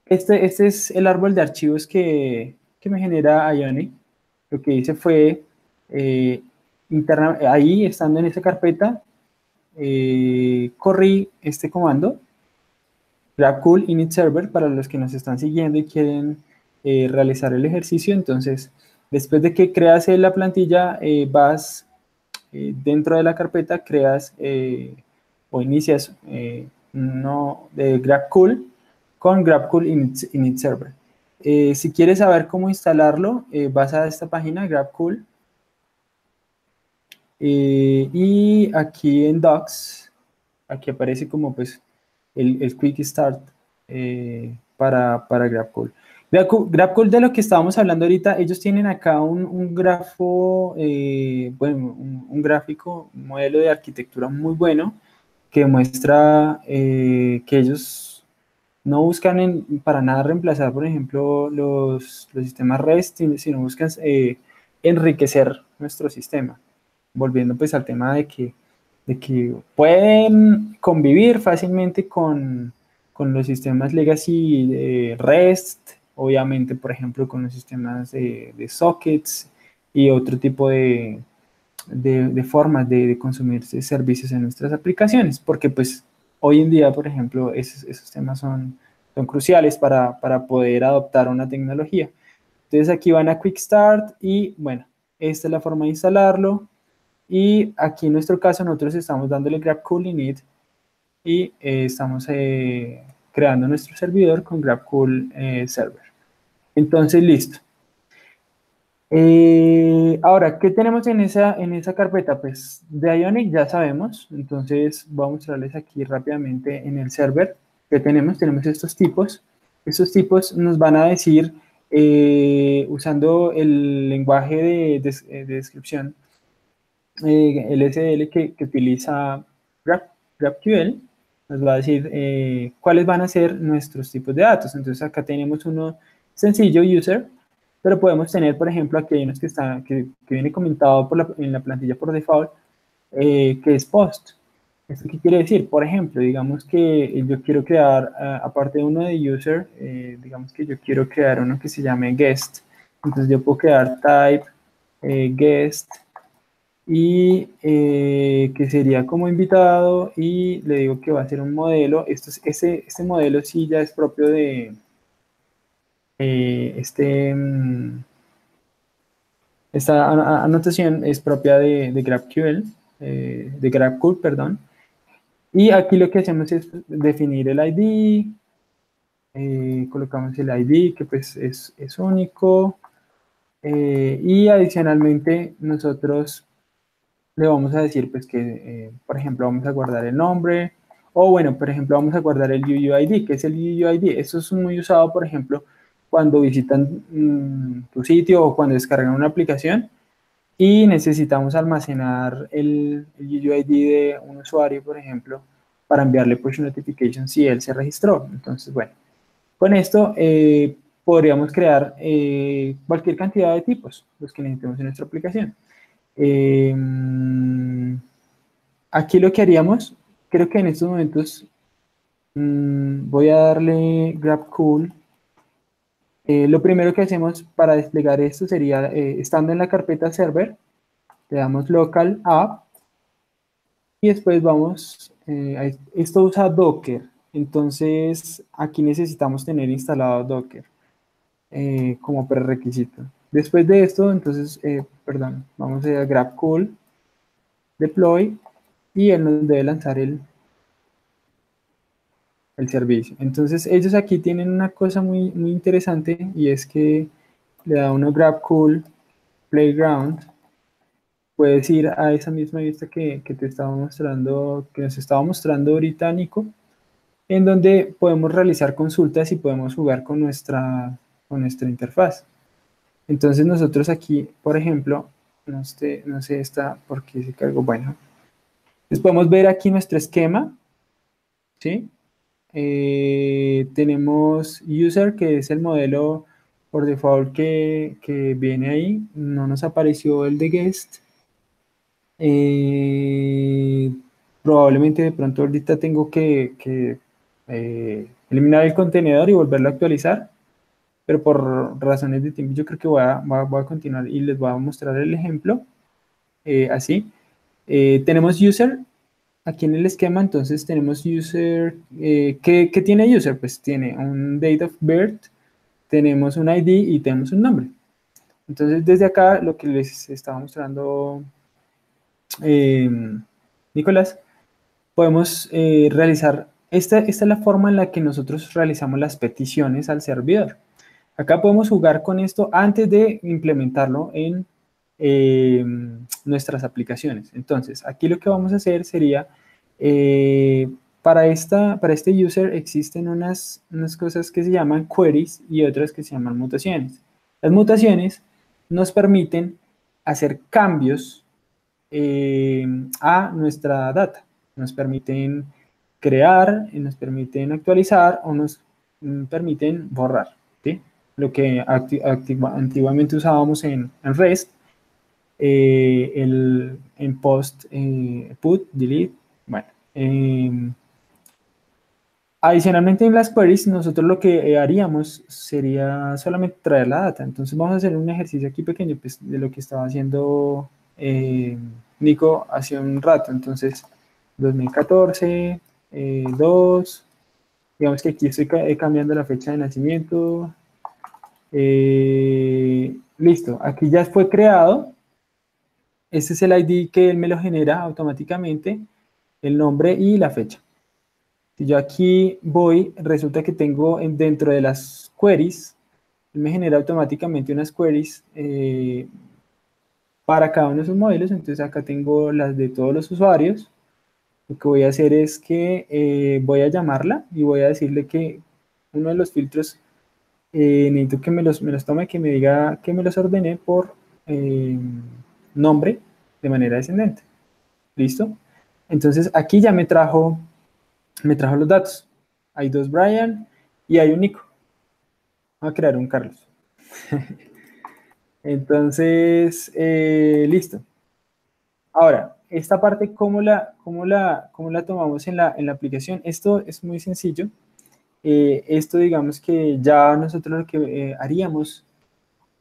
este, este es el árbol de archivos que, que me genera Ionic. Lo que hice fue, eh, interna, ahí, estando en esa carpeta, eh, corrí este comando, GrabCool init server, para los que nos están siguiendo y quieren realizar el ejercicio. Entonces, después de que creas la plantilla, vas dentro de la carpeta, creas o inicias eh, no, de GrabCool con GrabCool init, server. Eh, si quieres saber cómo instalarlo, eh, vas a esta página, GrabCool, y aquí en Docs, aquí aparece como pues el, el Quick Start para, para GrabCool. GrabCool de lo que estábamos hablando ahorita, ellos tienen acá un, un grafo, bueno, un, un, gráfico, un modelo de arquitectura muy bueno, que muestra eh, que ellos no buscan para nada reemplazar, por ejemplo, los, los sistemas REST, sino buscan eh, enriquecer nuestro sistema. Volviendo pues al tema de que, de que pueden convivir fácilmente con, con los sistemas legacy REST, obviamente, por ejemplo, con los sistemas de sockets y otro tipo de, de, formas de, consumir servicios en nuestras aplicaciones, porque pues hoy en día, por ejemplo, esos, esos temas son, son cruciales para, para, poder adoptar una tecnología. Entonces aquí van a Quick Start y bueno, esta es la forma de instalarlo. Y aquí en nuestro caso nosotros estamos dándole GrabCool init y eh, estamos eh, creando nuestro servidor con GrabCool eh, Server. Entonces, listo. Eh, ahora, ¿qué tenemos en esa, en esa carpeta? Pues de Ionic ya sabemos, entonces voy a mostrarles aquí rápidamente en el server que tenemos. Tenemos estos tipos. Estos tipos nos van a decir, eh, usando el lenguaje de, eh, descripción, el SDL que, que utiliza GraphQL, nos va a decir cuáles van a ser nuestros tipos de datos. Entonces acá tenemos uno sencillo, user, pero podemos tener, por ejemplo, aquí hay unos que, está, que, viene comentado por la, en la plantilla por default, eh, que es post. ¿Esto qué quiere decir? Por ejemplo, digamos que yo quiero crear, uh, aparte de uno de user, eh, digamos que yo quiero crear uno que se llame guest. Entonces yo puedo crear type eh, guest y que sería como invitado y le digo que va a ser un modelo. Esto es, ese, este modelo sí ya es propio de, eh, este, mm, esta anotación es propia de, de GraphQL, eh, de GraphQL, perdón. Y aquí lo que hacemos es definir el ID, eh, colocamos el ID que pues es, único y adicionalmente nosotros le vamos a decir pues que, por ejemplo, vamos a guardar el nombre o bueno, por ejemplo, vamos a guardar el UUID, que es el UUID. Esto es muy usado, por ejemplo, cuando visitan mm, tu sitio o cuando descargan una aplicación y necesitamos almacenar el, el UUID de un usuario, por ejemplo, para enviarle push notification si él se registró. Entonces, bueno, con esto eh, podríamos crear eh, cualquier cantidad de tipos, los que necesitemos en nuestra aplicación. Em, aquí lo que haríamos, creo que en estos momentos mm, voy a darle GrabCool eh, lo primero que hacemos para desplegar esto sería, eh, estando en la carpeta server, le damos local app y después vamos, eh, esto usa Docker, entonces aquí necesitamos tener instalado Docker como prerequisito. Después de esto, entonces, perdón, vamos a GrabCool, deploy y él nos debe lanzar el, el servicio. Entonces ellos aquí tienen una cosa muy, muy interesante y es que le da uno GrabCool Playground. Puedes ir a esa misma vista que, que, te estaba mostrando, que nos estaba mostrando ahorita Nico, en donde podemos realizar consultas y podemos jugar con nuestra, con nuestra interfaz. Entonces nosotros aquí, por ejemplo, no sé, no sé esta porque se cargó, bueno, entonces podemos ver aquí nuestro esquema, ¿sí? Eh, tenemos user, que es el modelo por default que, que, viene ahí. No nos apareció el de guest. Eh, probablemente de pronto ahorita tengo que, eh, eliminar el contenedor y volverlo a actualizar, pero por razones de tiempo yo creo que voy a, voy a continuar y les voy a mostrar el ejemplo eh, así. Eh, tenemos user aquí en el esquema, entonces tenemos user, ¿qué, ¿qué, tiene user? Pues tiene un date of birth, tenemos un ID y tenemos un nombre. Entonces desde acá lo que les estaba mostrando Nicolás, podemos realizar esta, es la forma en la que nosotros realizamos las peticiones al servidor. Acá podemos jugar con esto antes de implementarlo en em, nuestras aplicaciones. Entonces, aquí lo que vamos a hacer sería, eh, para, esta, para este user existen unas, unas cosas que se llaman queries y otras que se llaman mutaciones. Las mutaciones nos permiten hacer cambios em, a nuestra data, nos permiten crear, y nos permiten actualizar o nos mm, permiten borrar. ¿sí? Lo que antiguamente usábamos en, REST, eh, el, en post, eh, put, delete, bueno. Em, adicionalmente en las queries, nosotros lo que haríamos sería solamente traer la data. Entonces vamos a hacer un ejercicio aquí pequeño pues, de lo que estaba haciendo eh, Nico hace un rato. Entonces, 2014, 2, eh, digamos que aquí estoy eh, cambiando la fecha de nacimiento. Eh, listo, aquí ya fue creado. Este es el ID que él me lo genera automáticamente, el nombre y la fecha. Si yo aquí voy, resulta que tengo dentro de las queries, él me genera automáticamente unas queries para cada uno de sus modelos. Entonces acá tengo las de todos los usuarios lo que voy a hacer es que eh, voy a llamarla y voy a decirle que uno de los filtros eh, necesito que me los, me los tome, que me diga que me los ordené por eh, nombre de manera descendente. ¿Listo? Entonces aquí ya me trajo, me trajo los datos. Hay dos Brian y hay un Nico. Voy a crear un Carlos. Entonces, listo. Ahora, esta parte, ¿cómo la, cómo la, cómo la tomamos en la, en la aplicación? Esto es muy sencillo. Eh, esto digamos que ya nosotros lo que eh, haríamos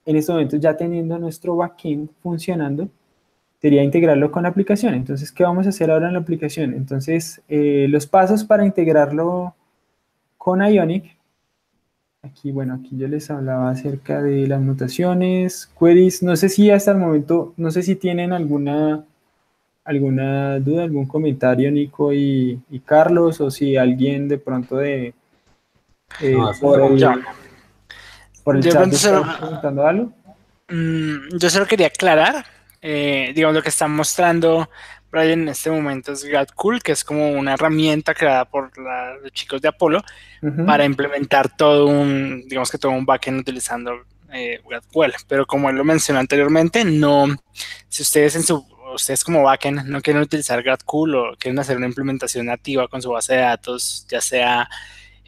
en este momento, ya teniendo nuestro backend funcionando, sería integrarlo con la aplicación. Entonces, ¿qué vamos a hacer ahora en la aplicación? Entonces, eh, los pasos para integrarlo con Ionic. Aquí, bueno, aquí yo les hablaba acerca de las mutaciones, queries. No sé si hasta el momento, no sé si tienen alguna alguna duda, algún comentario, Nico y, Carlos, o si alguien de pronto de eh, por, el, por, el, chat está preguntando algo. Mm, yo solo quería aclarar, eh, digamos, lo que está mostrando Brian en este momento es GradCool, que es como una herramienta creada por los chicos de Apolo para implementar todo un, digamos que todo un backend utilizando eh. Pero como él lo mencionó anteriormente, no, si ustedes en su ustedes como backend no quieren utilizar GradCool o quieren hacer una implementación nativa con su base de datos, ya sea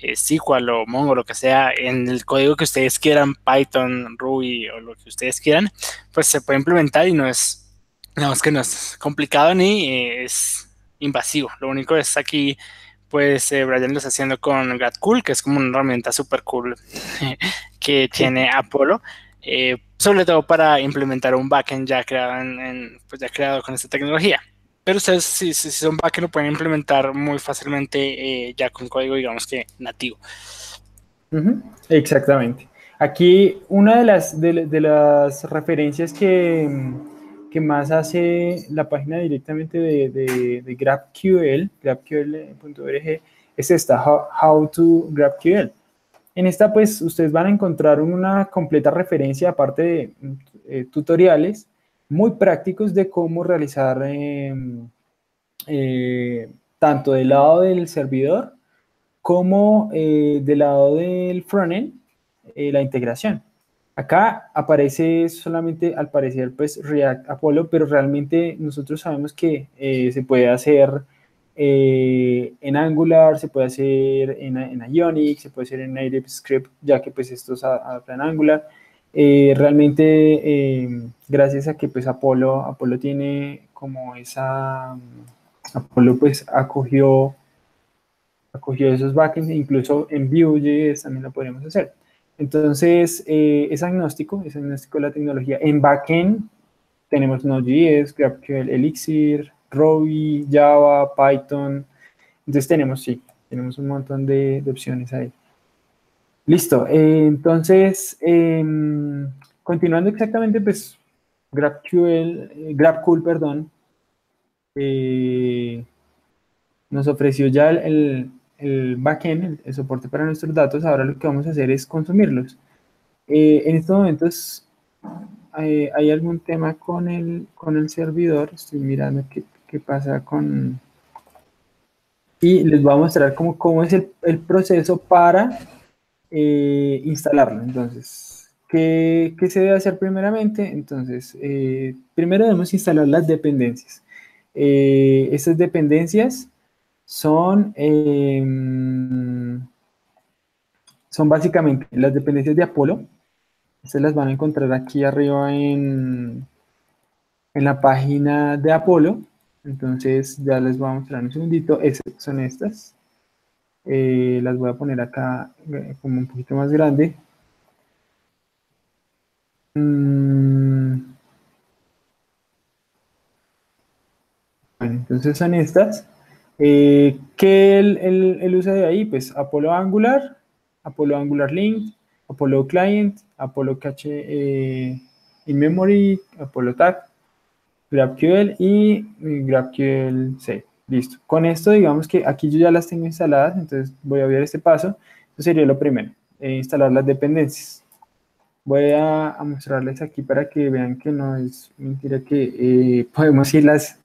eh, SQL o Mongo, lo que sea, en el código que ustedes quieran, Python, Ruby o lo que ustedes quieran, pues se puede implementar y no es, digamos que no es complicado ni eh, es invasivo. Lo único es aquí, pues eh, Brian lo está haciendo con GradCool, que es como una herramienta super cool que tiene Apollo. Eh, sobre todo para implementar un backend ya creado, en, pues ya creado con esta tecnología. Pero ustedes, si, si son backend, lo pueden implementar muy fácilmente eh, ya con código, digamos que nativo. Exactamente. Aquí una de las, de, las referencias que, que, más hace la página directamente de, de, de GraphQL, graphql.org, es esta, how to GraphQL. En esta, pues, ustedes van a encontrar una completa referencia, aparte de eh, tutoriales muy prácticos de cómo realizar em, eh, tanto del lado del servidor como eh, del lado del frontend la integración. Acá aparece solamente, al parecer, pues React Apollo, pero realmente nosotros sabemos que se puede hacer eh, en Angular, se puede hacer en, Ionic, se puede hacer en Native Script, ya que pues esto es en Angular. Eh, realmente, eh, gracias a que pues Apollo, Apollo tiene como esa, Apollo pues acogió, acogió esos backends, incluso en Vue.js también lo podríamos hacer. Entonces, eh, es agnóstico, es agnóstico la tecnología. En backend tenemos Node.js, GraphQL, Elixir, Ruby, Java, Python. Entonces tenemos, sí, tenemos un montón de, opciones ahí. Listo, eh, entonces, em, continuando exactamente, pues, GraphQL, eh, GraphQL, perdón, nos ofreció ya el, el backend, el, soporte para nuestros datos, ahora lo que vamos a hacer es consumirlos. Eh, en estos momentos hay, hay, algún tema con el, con el servidor, estoy mirando qué, qué pasa con... Y les voy a mostrar cómo, cómo es el proceso para eh, instalarlo. Entonces, ¿qué, ¿qué, se debe hacer primeramente? Entonces, eh, primero debemos instalar las dependencias. estas dependencias son, em, son básicamente las dependencias de Apolo. Ustedes las van a encontrar aquí arriba en, en la página de Apolo. Entonces ya les voy a mostrar un segundito. son estas. Eh, las voy a poner acá eh, como un poquito más grande. Mm. Bueno, entonces son estas. Eh, ¿Qué el, el, usa de ahí? Pues Apollo Angular, Apollo Angular Link, Apollo Client, Apollo Cache eh, in Memory, Apollo Tag, GraphQL y GraphQL 6. Listo. Con esto, digamos que aquí yo ya las tengo instaladas, entonces voy a ver este paso. Eso sería lo primero, eh, instalar las dependencias. Voy a, mostrarles aquí para que vean que no es mentira que eh, podemos irlas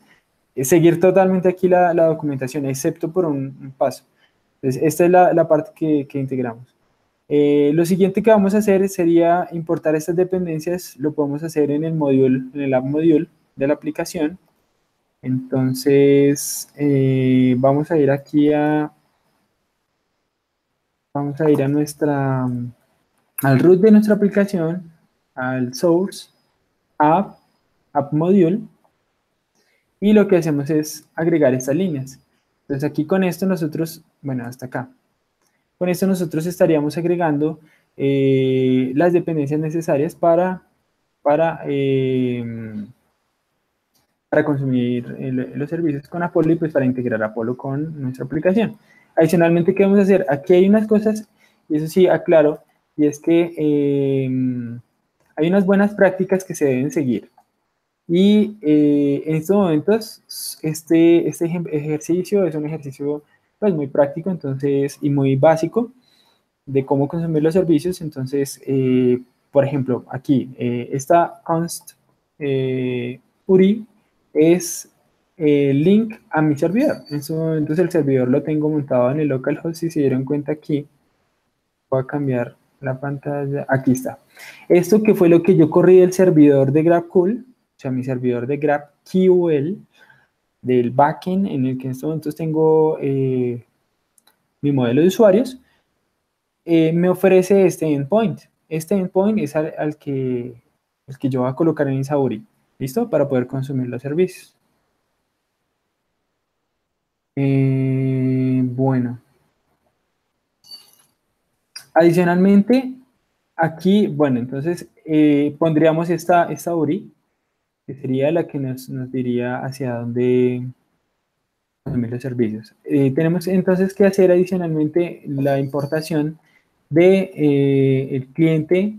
seguir totalmente aquí la, documentación, excepto por un, paso. Entonces, esta es la, parte que, integramos. Eh, lo siguiente que vamos a hacer sería importar estas dependencias, lo podemos hacer en el módulo, en el app module de la aplicación. Entonces, eh, vamos a ir aquí a, vamos a ir a nuestra, al root de nuestra aplicación, al source, app, app module, y lo que hacemos es agregar estas líneas. Entonces aquí con esto nosotros, bueno, hasta acá. Con esto nosotros estaríamos agregando eh, las dependencias necesarias para, para, eh, para consumir los servicios con Apollo y pues para integrar Apollo con nuestra aplicación. Adicionalmente, ¿qué vamos a hacer? Aquí hay unas cosas, y eso sí aclaro, y es que eh, hay unas buenas prácticas que se deben seguir. Y eh, en estos momentos, este, este ejercicio es un ejercicio pues, muy práctico entonces, y muy básico de cómo consumir los servicios. Entonces, eh, por ejemplo, aquí, eh, esta const URI es el link a mi servidor. entonces, el servidor lo tengo montado en el localhost. Si se dieron cuenta aquí, voy a cambiar la pantalla. Aquí está. Esto que fue lo que yo corrí del servidor de GraphQL sea, mi servidor de GraphQL del backend en el que en estos momentos tengo eh, mi modelo de usuarios, eh, me ofrece este endpoint. Este endpoint es al, que, el que yo voy a colocar en Isauri, ¿listo? Para poder consumir los servicios. Eh, bueno. Adicionalmente, aquí, bueno, entonces pondríamos esta, esta URI que sería la que nos, diría hacia dónde los servicios. Eh, tenemos entonces que hacer adicionalmente la importación de eh, el cliente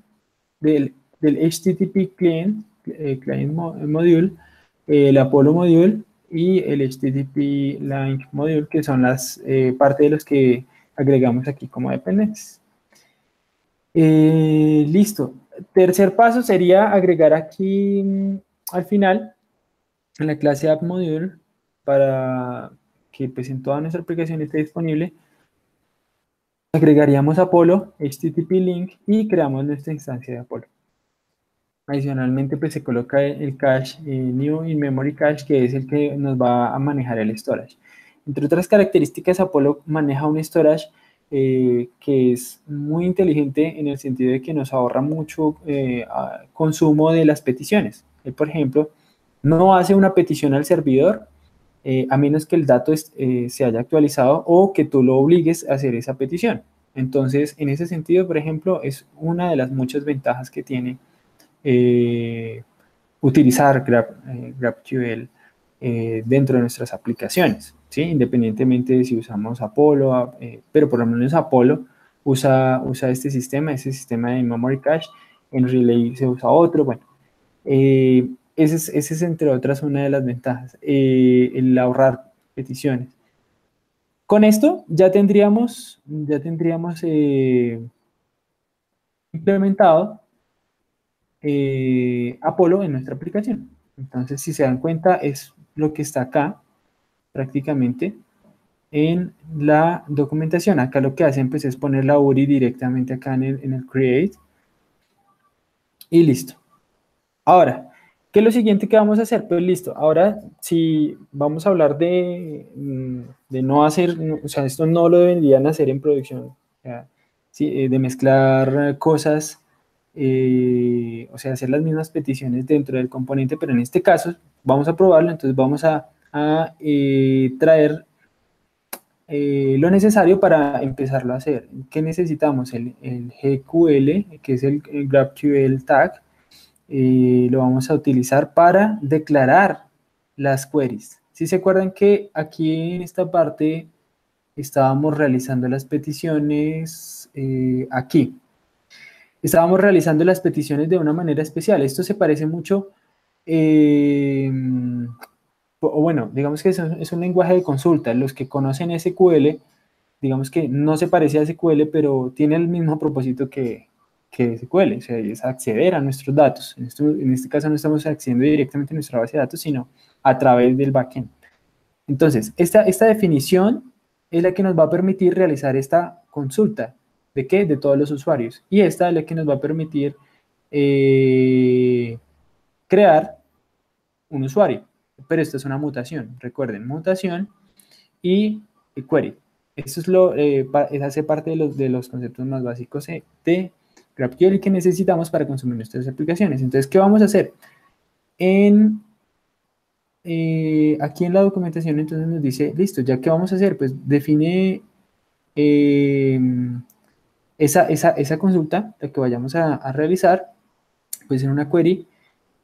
del, del HTTP client, eh, client module, el Apollo module y el HTTP link module, que son las parte de los que agregamos aquí como dependencias. listo. Tercer paso sería agregar aquí al final, en la clase app module, para que pues, en toda nuestra aplicación esté disponible, agregaríamos Apollo, HTTP link y creamos nuestra instancia de Apollo. Adicionalmente, pues se coloca el cache eh, New In Memory Cache, que es el que nos va a manejar el storage. Entre otras características, Apollo maneja un storage eh, que es muy inteligente en el sentido de que nos ahorra mucho eh, consumo de las peticiones. Él, por ejemplo, no hace una petición al servidor eh, a menos que el dato se haya actualizado o que tú lo obligues a hacer esa petición. Entonces, en ese sentido, por ejemplo, es una de las muchas ventajas que tiene utilizar GraphQL dentro de nuestras aplicaciones, ¿sí? independientemente de si usamos Apollo, pero por lo menos Apollo usa, usa este sistema, ese sistema de memory cache, en Relay se usa otro, bueno. Eh, ese, es, entre otras una de las ventajas, eh, el ahorrar peticiones. Con esto ya tendríamos, ya tendríamos eh, implementado Apolo en nuestra aplicación. Entonces, si se dan cuenta, es lo que está acá prácticamente en la documentación. Acá lo que hacen pues es poner la URI directamente acá en el, en el create y listo. Ahora, ¿qué es lo siguiente que vamos a hacer? Pues listo, ahora si vamos a hablar de, mm, de no hacer, o sea, esto no lo deberían hacer en producción, eh, de mezclar cosas, eh, o sea, hacer las mismas peticiones dentro del componente, pero en este caso vamos a probarlo, entonces vamos a, eh, traer lo necesario para empezarlo a hacer. ¿Qué necesitamos? El, GQL, que es el, GraphQL tag, eh, lo vamos a utilizar para declarar las queries. Si se acuerdan que aquí en esta parte estábamos realizando las peticiones eh, aquí. Estábamos realizando las peticiones de una manera especial. Esto se parece mucho, eh, o bueno, digamos que es un, lenguaje de consulta. Los que conocen SQL, digamos que no se parece a SQL, pero tiene el mismo propósito que, que SQL, o sea, es acceder a nuestros datos. En, en este caso no estamos accediendo directamente a nuestra base de datos, sino a través del backend. Entonces, esta, esta definición es la que nos va a permitir realizar esta consulta. ¿De qué? De todos los usuarios. Y esta es la que nos va a permitir eh, crear un usuario. Pero esto es una mutación. Recuerden, mutación y query. Eso es lo, eh, hace parte de los, de los conceptos más básicos de GraphQL que necesitamos para consumir nuestras aplicaciones. Entonces, ¿qué vamos a hacer? En, eh, aquí en la documentación entonces nos dice, listo, ¿ya qué vamos a hacer? Pues define esa, esa, consulta, la que vayamos a, realizar, pues en una query,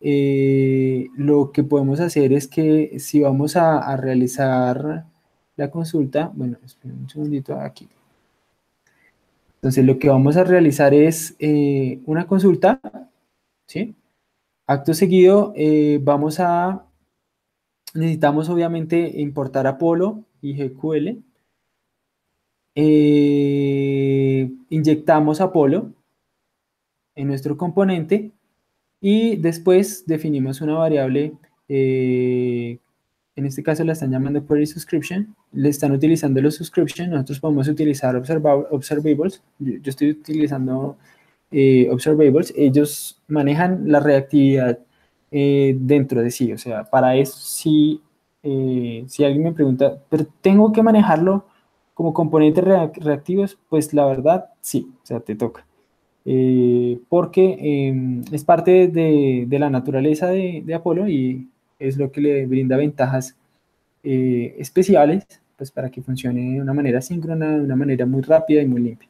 eh, lo que podemos hacer es que si vamos a, realizar la consulta, bueno, esperen un segundito aquí. Entonces lo que vamos a realizar es eh, una consulta, ¿sí? Acto seguido eh, vamos a, necesitamos obviamente importar Apolo y GQL. Inyectamos Apolo en nuestro componente y después definimos una variable en este caso la están llamando query subscription, le están utilizando los subscription, nosotros podemos utilizar observables, yo, estoy utilizando eh, observables, ellos manejan la reactividad eh, dentro de sí, o sea, para eso eh, si alguien me pregunta, pero tengo que manejarlo como componentes reactivos, pues la verdad sí, o sea, te toca. porque em, es parte de, de la naturaleza de, de Apolo y es lo que le brinda ventajas eh, especiales pues para que funcione de una manera síncrona, de una manera muy rápida y muy limpia.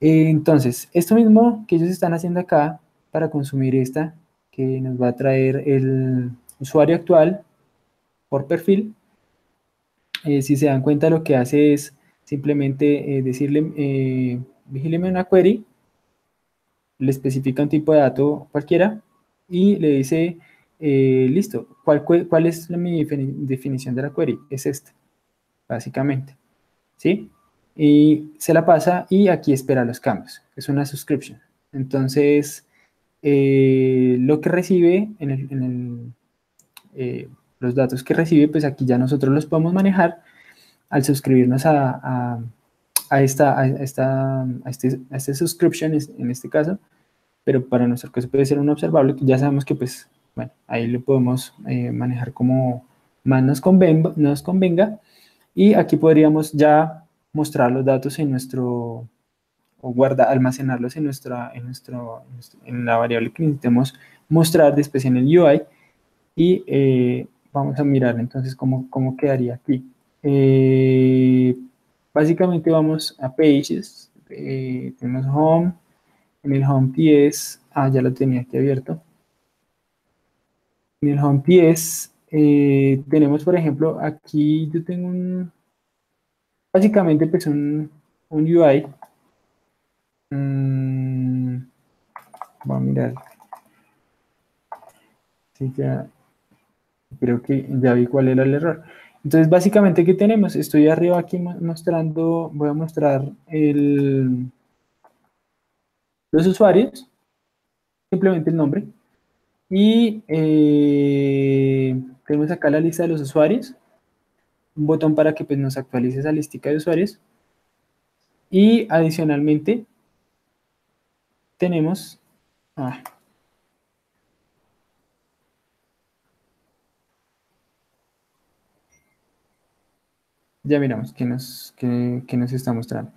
Eh, entonces, esto mismo que ellos están haciendo acá para consumir esta, que nos va a traer el usuario actual por perfil, eh, si se dan cuenta lo que hace es simplemente decirle, vigíleme una query, le especifica un tipo de dato cualquiera y le dice eh, listo, ¿Cuál, ¿cuál, es mi definición de la query? Es esta, básicamente. ¿Sí? Y se la pasa y aquí espera los cambios. Es una subscription. Entonces, eh, lo que recibe en, el, eh, los datos que recibe, pues aquí ya nosotros los podemos manejar al suscribirnos a, a, esta, a, esta, este, este subscription en este caso, pero para nuestro caso puede ser un observable que ya sabemos que pues bueno, ahí lo podemos eh, manejar como más nos convenga, nos convenga. Y aquí podríamos ya mostrar los datos en nuestro, o guardar, almacenarlos en, nuestra, en, nuestro, en la variable que necesitemos mostrar después en el UI. Y eh, vamos a mirar entonces cómo, cómo quedaría aquí. Eh, básicamente vamos a Pages, eh, tenemos Home, en el Home PS, ah, ya lo tenía aquí abierto. En el Home PS eh, tenemos, por ejemplo, aquí yo tengo un, básicamente pues un, un UI. Mm, vamos a mirar. Sí, ya, creo que ya vi cuál era el error. Entonces, básicamente, ¿qué tenemos? Estoy arriba aquí mostrando, voy a mostrar los usuarios, simplemente el nombre. Y eh, tenemos acá la lista de los usuarios, un botón para que pues, nos actualice esa lista de usuarios. Y adicionalmente tenemos... Ah, ya miramos qué nos, nos está mostrando.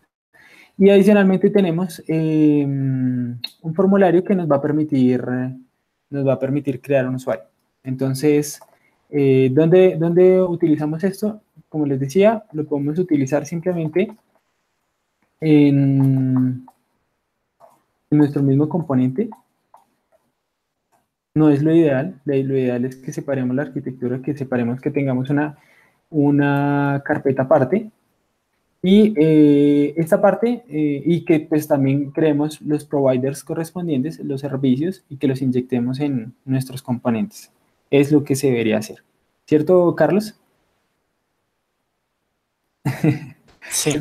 Y adicionalmente tenemos em, un formulario que nos va a permitir, nos va a permitir crear un usuario. Entonces, eh, ¿dónde, utilizamos esto? Como les decía, lo podemos utilizar simplemente en, en nuestro mismo componente. No es lo ideal, lo ideal es que separemos la arquitectura, que separemos que tengamos una una carpeta aparte. Y eh, esta parte, eh, y que pues también creemos los providers correspondientes, los servicios, y que los inyectemos en nuestros componentes. Es lo que se debería hacer. ¿Cierto, Carlos? Sí.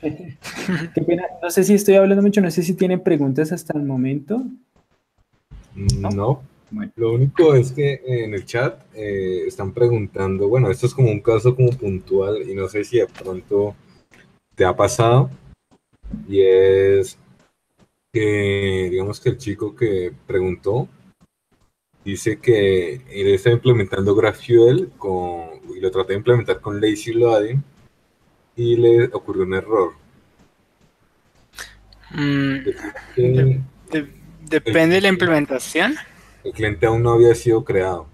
Qué pena. No sé si estoy hablando mucho, no sé si tienen preguntas hasta el momento. no. Lo único es que en el chat eh, están preguntando, bueno, esto es como un caso como puntual y no sé si de pronto te ha pasado y es que digamos que el chico que preguntó dice que él está implementando GraphQL con, y lo trató de implementar con Lazy Loading y le ocurrió un error. Mm, depende de la implementación. El cliente aún no había sido creado.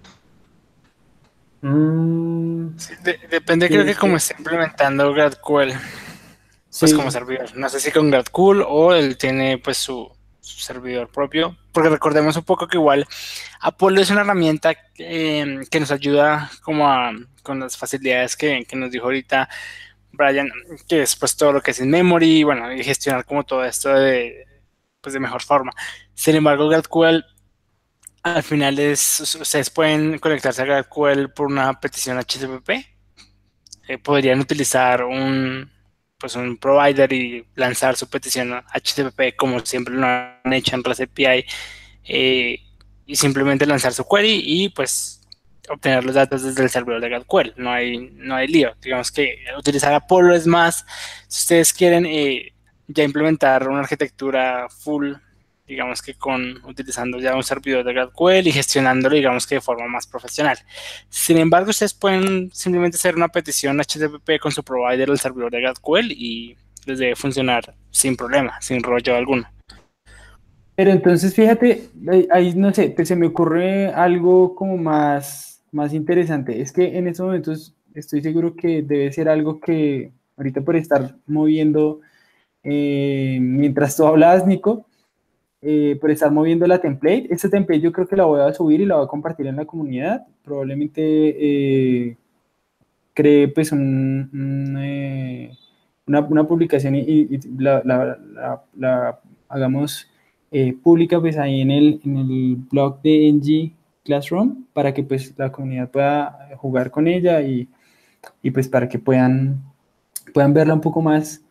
Mm. depende, creo que como está implementando GradQL, pues como servidor. No sé si con GradQL o él tiene pues su, servidor propio, porque recordemos un poco que igual Apollo es una herramienta em, que nos ayuda como con las facilidades que, nos dijo ahorita Brian, que es pues todo lo que es en memory, bueno, y gestionar como todo esto de, pues de mejor forma. Sin embargo, GradQL al final es, ustedes pueden conectarse a GraphQL por una petición HTTP. Eh, podrían utilizar un, pues un provider y lanzar su petición HTTP como siempre lo han hecho en REST API eh, y simplemente lanzar su query y pues obtener los datos desde el servidor de GraphQL. No hay, no hay lío. Digamos que utilizar Apollo es más, si ustedes quieren eh, ya implementar una arquitectura full digamos que con utilizando ya un servidor de GraphQL y gestionándolo, digamos que de forma más profesional. Sin embargo, ustedes pueden simplemente hacer una petición HTTP con su provider el servidor de GraphQL y les debe funcionar sin problema, sin rollo alguno. Pero entonces, fíjate, ahí no sé, se me ocurre algo como más, más interesante. Es que en estos momentos estoy seguro que debe ser algo que ahorita por estar moviendo, eh, mientras tú hablabas, Nico, eh, por estar moviendo la template. Esta template yo creo que la voy a subir y la voy a compartir en la comunidad. Probablemente eh, cree pues eh, una, publicación y, la, hagamos pública pues ahí en el, en el blog de NG Classroom para que pues la comunidad pueda jugar con ella y, y pues para que puedan, puedan verla un poco más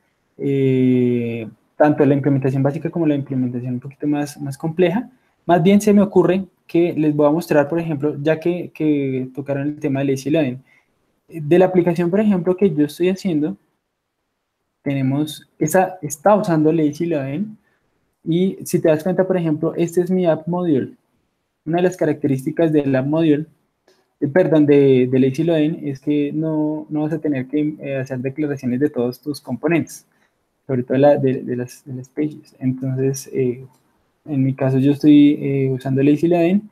tanto la implementación básica como la implementación un poquito más, más compleja. Más bien se me ocurre que les voy a mostrar, por ejemplo, ya que, que tocaron el tema de Lazy Loading. De la aplicación, por ejemplo, que yo estoy haciendo, tenemos, esa está usando Lazy Loading y si te das cuenta, por ejemplo, este es mi app module. Una de las características del app module, eh, perdón, de, de Lazy Loading es que no, no vas a tener que eh, hacer declaraciones de todos tus componentes sobre todo de, de, las, pages. Entonces, eh, en mi caso yo estoy eh, usando Lazy Laden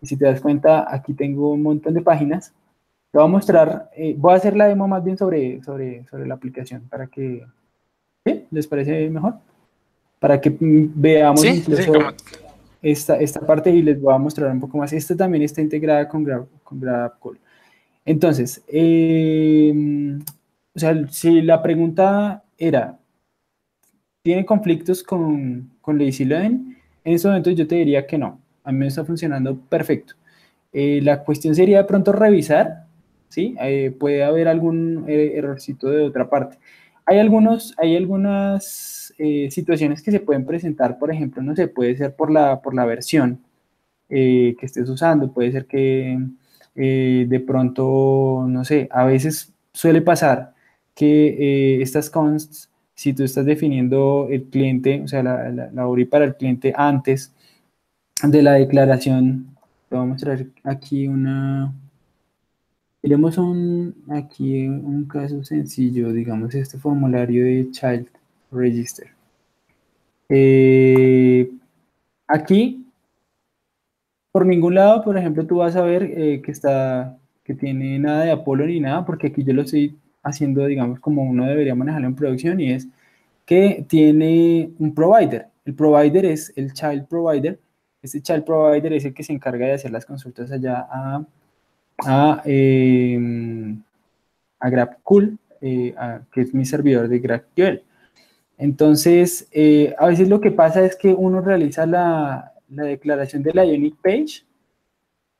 Y si te das cuenta, aquí tengo un montón de páginas. Te voy a mostrar, eh, voy a hacer la demo más bien sobre, sobre, sobre la aplicación para que, ¿sí? ¿Les parece mejor? Para que veamos incluso esta, esta parte y les voy a mostrar un poco más. Esta también está integrada con, Grab, con GrabCall. Entonces, em, o sea, si la pregunta era, ¿tiene conflictos con, con Lazy Loading? En este momento yo te diría que no. A mí me está funcionando perfecto. Eh, la cuestión sería de pronto revisar, ¿sí? Eh, puede haber algún eh, errorcito de otra parte. Hay, algunos, hay algunas situaciones que se pueden presentar, por ejemplo, no sé, puede ser por la, por la versión que estés usando, puede ser que de pronto, no sé, a veces suele pasar que estas consts si tú estás definiendo el cliente, o sea, la, la, URI para el cliente antes de la declaración, te voy a mostrar aquí una, tenemos un, aquí un caso sencillo, digamos, este formulario de Child Register. Eh, aquí, por ningún lado, por ejemplo, tú vas a ver eh, que está, que tiene nada de Apolo ni nada, porque aquí yo lo estoy haciendo, digamos, como uno debería manejarlo en producción y es que tiene un provider. El provider es el child provider. Este child provider es el que se encarga de hacer las consultas allá a, a, eh, a eh, que es mi servidor de GraphQL. Entonces, eh, a veces lo que pasa es que uno realiza la, la declaración de la Ionic Page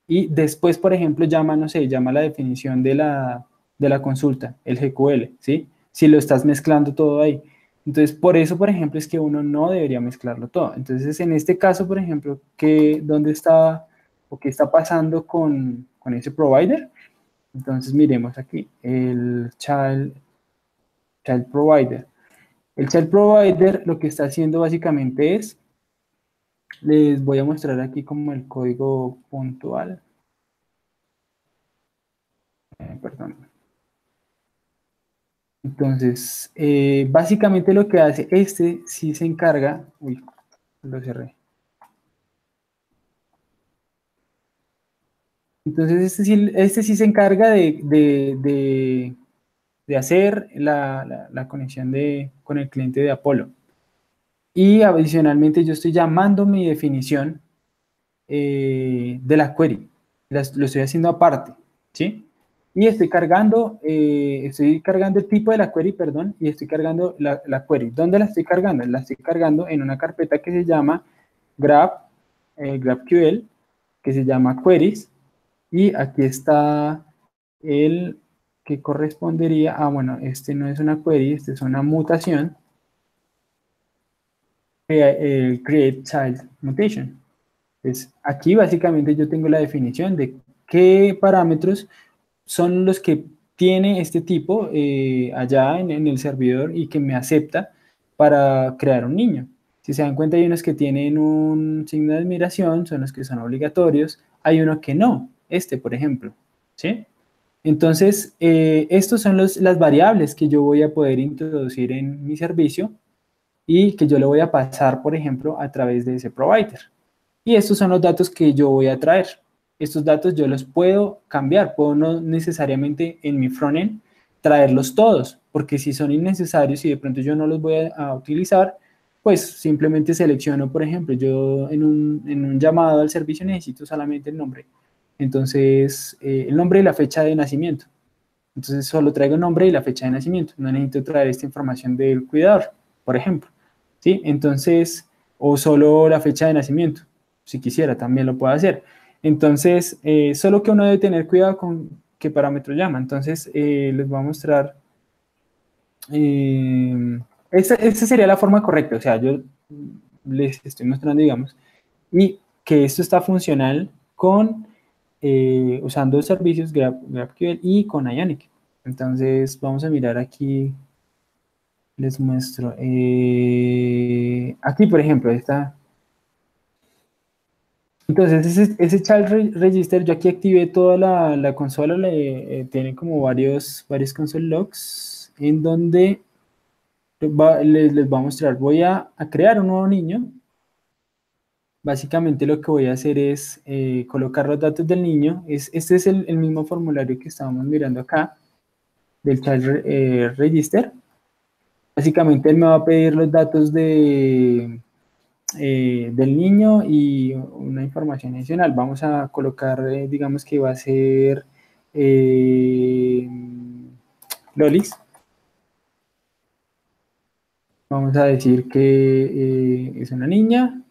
y después, por ejemplo, llama, no sé, llama la definición de la, de la consulta, el GQL, ¿sí? Si lo estás mezclando todo ahí. Entonces, por eso, por ejemplo, es que uno no debería mezclarlo todo. Entonces, en este caso, por ejemplo, ¿qué, ¿dónde está o qué está pasando con, con ese provider? Entonces, miremos aquí, el child, child provider. El child provider lo que está haciendo básicamente es, les voy a mostrar aquí como el código puntual. Eh, perdón. Entonces, eh, básicamente lo que hace este sí se encarga, uy, lo cerré. Entonces, este sí, este sí se encarga de, hacer la, conexión de, con el cliente de Apolo. Y adicionalmente yo estoy llamando mi definición eh, de la query. lo estoy haciendo aparte, ¿sí? Y estoy cargando, eh, estoy cargando el tipo de la query, perdón, y estoy cargando la, la, query. ¿Dónde la estoy cargando? La estoy cargando en una carpeta que se llama graph, eh, GraphQL, que se llama queries, y aquí está el que correspondería, ah, bueno, este no es una query, este es una mutación, el create child mutation. Entonces, aquí básicamente yo tengo la definición de qué parámetros son los que tiene este tipo eh, allá en, el servidor y que me acepta para crear un niño. Si se dan cuenta, hay unos que tienen un signo de admiración, son los que son obligatorios, hay uno que no, este, por ejemplo, ¿sí? Entonces, eh, estos son las variables que yo voy a poder introducir en mi servicio y que yo le voy a pasar, por ejemplo, a través de ese provider. Y estos son los datos que yo voy a traer estos datos yo los puedo cambiar, puedo no necesariamente en mi frontend traerlos todos, porque si son innecesarios y de pronto yo no los voy a, utilizar, pues simplemente selecciono, por ejemplo, yo en un, llamado al servicio necesito solamente el nombre. Entonces, eh, el nombre y la fecha de nacimiento. Entonces, solo traigo el nombre y la fecha de nacimiento. No necesito traer esta información del cuidador, por ejemplo. ¿Sí? Entonces, o solo la fecha de nacimiento. Si quisiera, también lo puedo hacer. Entonces, eh, solo que uno debe tener cuidado con qué parámetro llama. Entonces, eh, les voy a mostrar. Eh, esta, sería la forma correcta. O sea, yo les estoy mostrando, digamos, y que esto está funcional con usando servicios GraphQL y con Ionic. Entonces, vamos a mirar aquí. Les muestro. aquí, por ejemplo, esta entonces, ese, ese child register, yo aquí activé toda la, la consola, le, eh, tiene como varios, varios console logs, en donde les, les, voy a mostrar, voy a, a, crear un nuevo niño, Básicamente lo que voy a hacer es eh, colocar los datos del niño. Es, este es el, mismo formulario que estábamos mirando acá, del Child eh, Register. Básicamente él me va a pedir los datos de, eh, del niño y una información adicional. Vamos a colocar, digamos que va a ser Lolis. Vamos a decir que es una niña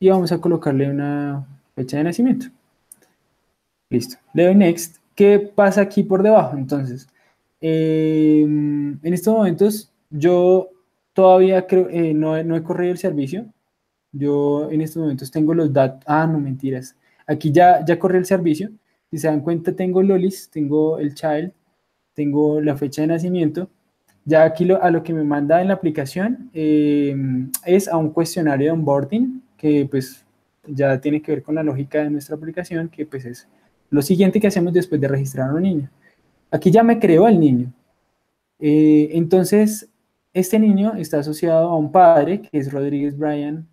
y vamos a colocarle una fecha de nacimiento. Listo. Le doy next. ¿Qué pasa aquí por debajo? Entonces, em, en estos momentos yo todavía creo, eh, no, he corrido el servicio. Yo en estos momentos tengo los datos. Ah, no, mentiras. Aquí ya, ya corrí el servicio. Si se dan cuenta, tengo Lolis, tengo el child, tengo la fecha de nacimiento. Ya aquí lo, a lo que me manda en la aplicación em, es a un cuestionario de onboarding que pues ya tiene que ver con la lógica de nuestra aplicación, que pues es lo siguiente que hacemos después de registrar a un niño. Aquí ya me creó el niño. Eh, entonces, este niño está asociado a un padre, que es Rodríguez Brian,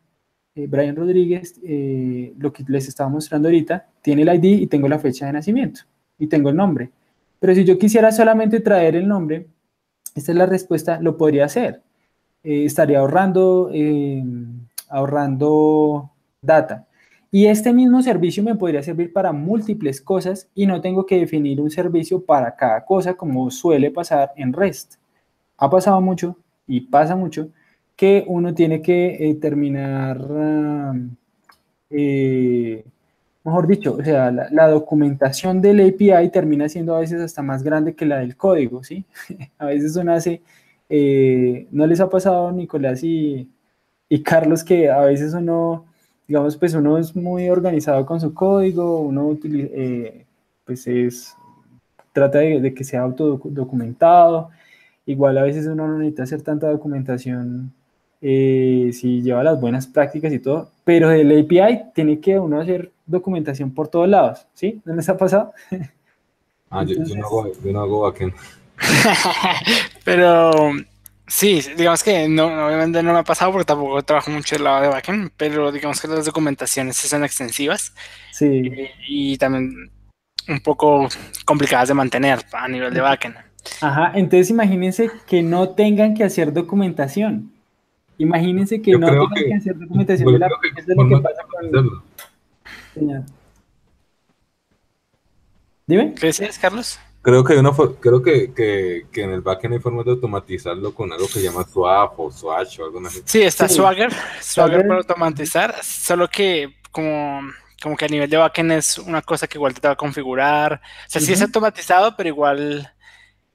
eh, Brian Rodríguez, eh, lo que les estaba mostrando ahorita, tiene el ID y tengo la fecha de nacimiento y tengo el nombre. Pero si yo quisiera solamente traer el nombre, esta es la respuesta, lo podría hacer. estaría ahorrando ahorrando data. Y este mismo servicio me podría servir para múltiples cosas y no tengo que definir un servicio para cada cosa como suele pasar en REST. Ha pasado mucho y pasa mucho que uno tiene que eh, terminar, eh, mejor dicho, o sea, la, documentación del API termina siendo a veces hasta más grande que la del código, ¿sí? a veces uno hace, eh, ¿no les ha pasado, Nicolás y y Carlos, que a veces uno, digamos, pues uno es muy organizado con su código, uno utiliza, pues es, trata de, que sea autodocumentado, igual a veces uno no necesita hacer tanta documentación eh, si lleva las buenas prácticas y todo, pero el API tiene que uno hacer documentación por todos lados, ¿sí? ¿No les ha pasado? Ah, yo, no hago, yo no hago backend. pero Sí, digamos que no, obviamente no me ha pasado porque tampoco trabajo mucho el lado de backend, pero digamos que las documentaciones son extensivas. Sí. Y, también un poco complicadas de mantener a nivel de backend. Ajá, entonces imagínense que no tengan que hacer documentación. Imagínense que no tengan que, hacer documentación de la es lo que pasa con... Dime. ¿Qué decías, Carlos? Creo que, una, creo que, que, que, en el backend hay formas de automatizarlo con algo que se llama Swap o Swatch o algo así. Sí, está Swagger, Swagger para automatizar, solo que como, como que a nivel de backend es una cosa que igual te va a configurar. O sea, sí es automatizado, pero igual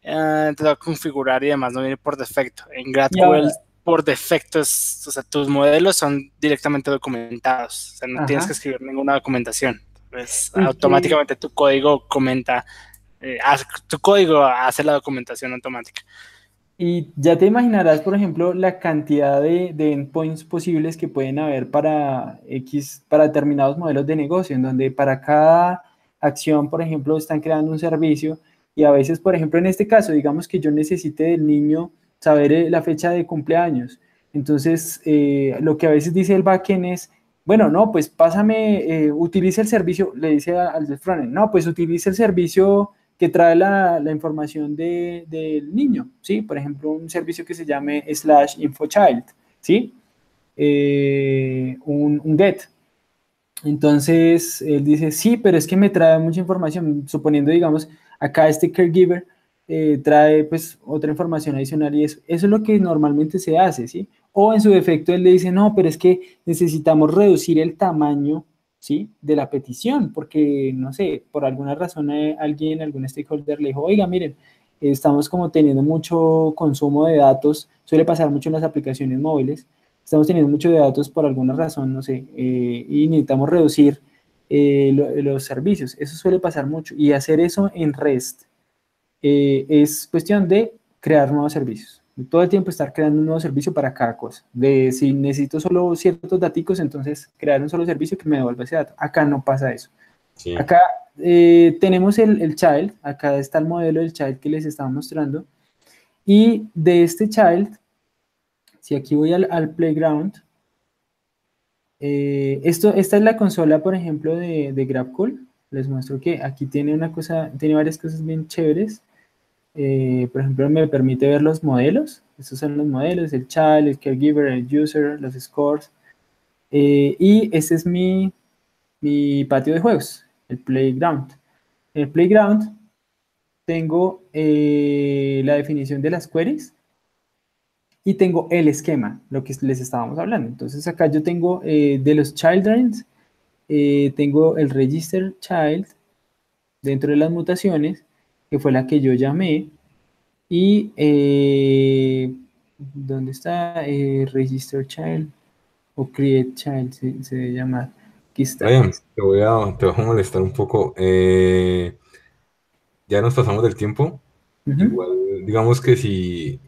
eh, te va a configurar y demás, no viene por defecto. En GraphQL por defecto, o sea, tus modelos son directamente documentados. O sea, no tienes que escribir ninguna documentación. Pues automáticamente tu código comenta eh, tu código hace la documentación automática. Y ya te imaginarás, por ejemplo, la cantidad de, de, endpoints posibles que pueden haber para X, para determinados modelos de negocio, en donde para cada acción, por ejemplo, están creando un servicio y a veces, por ejemplo, en este caso, digamos que yo necesite del niño saber eh, la fecha de cumpleaños. Entonces, eh, lo que a veces dice el backend es, bueno, no, pues pásame, eh, utilice el servicio, le dice al del frontend, no, pues utilice el servicio que trae la, la información de, del niño, ¿sí? Por ejemplo, un servicio que se llame slash infochild, ¿sí? Eh, un, un, get. Entonces, él dice, sí, pero es que me trae mucha información, suponiendo, digamos, acá este caregiver eh, trae pues otra información adicional y eso, eso es lo que normalmente se hace, ¿sí? O en su defecto él le dice, no, pero es que necesitamos reducir el tamaño ¿sí? De la petición, porque, no sé, por alguna razón eh, alguien, algún stakeholder le dijo, oiga, miren, estamos como teniendo mucho consumo de datos, suele pasar mucho en las aplicaciones móviles, estamos teniendo mucho de datos por alguna razón, no sé, eh, y necesitamos reducir los servicios, eso suele pasar mucho, y hacer eso en REST es cuestión de crear nuevos servicios todo el tiempo estar creando un nuevo servicio para cada cosa. De si necesito solo ciertos datos, entonces crear un solo servicio que me devuelva ese dato. Acá no pasa eso. Acá eh, tenemos el, el, child, acá está el modelo del child que les estaba mostrando. Y de este child, si aquí voy al, al playground, eh, esto, esta es la consola, por ejemplo, de, de GrabCool. Les muestro que aquí tiene una cosa, tiene varias cosas bien chéveres. Eh, por ejemplo, me permite ver los modelos. Estos son los modelos, el child, el caregiver, el user, los scores. Eh, y este es mi, patio de juegos, el playground. En el playground tengo la definición de las queries y tengo el esquema, lo que les estábamos hablando. Entonces acá yo tengo eh, de los childrens, eh, tengo el register child dentro de las mutaciones, que fue la que yo llamé, y eh, ¿dónde está? register child o create child se, debe llamar. Aquí está. te voy a, te voy a molestar un poco. ya nos pasamos del tiempo. Igual, digamos que si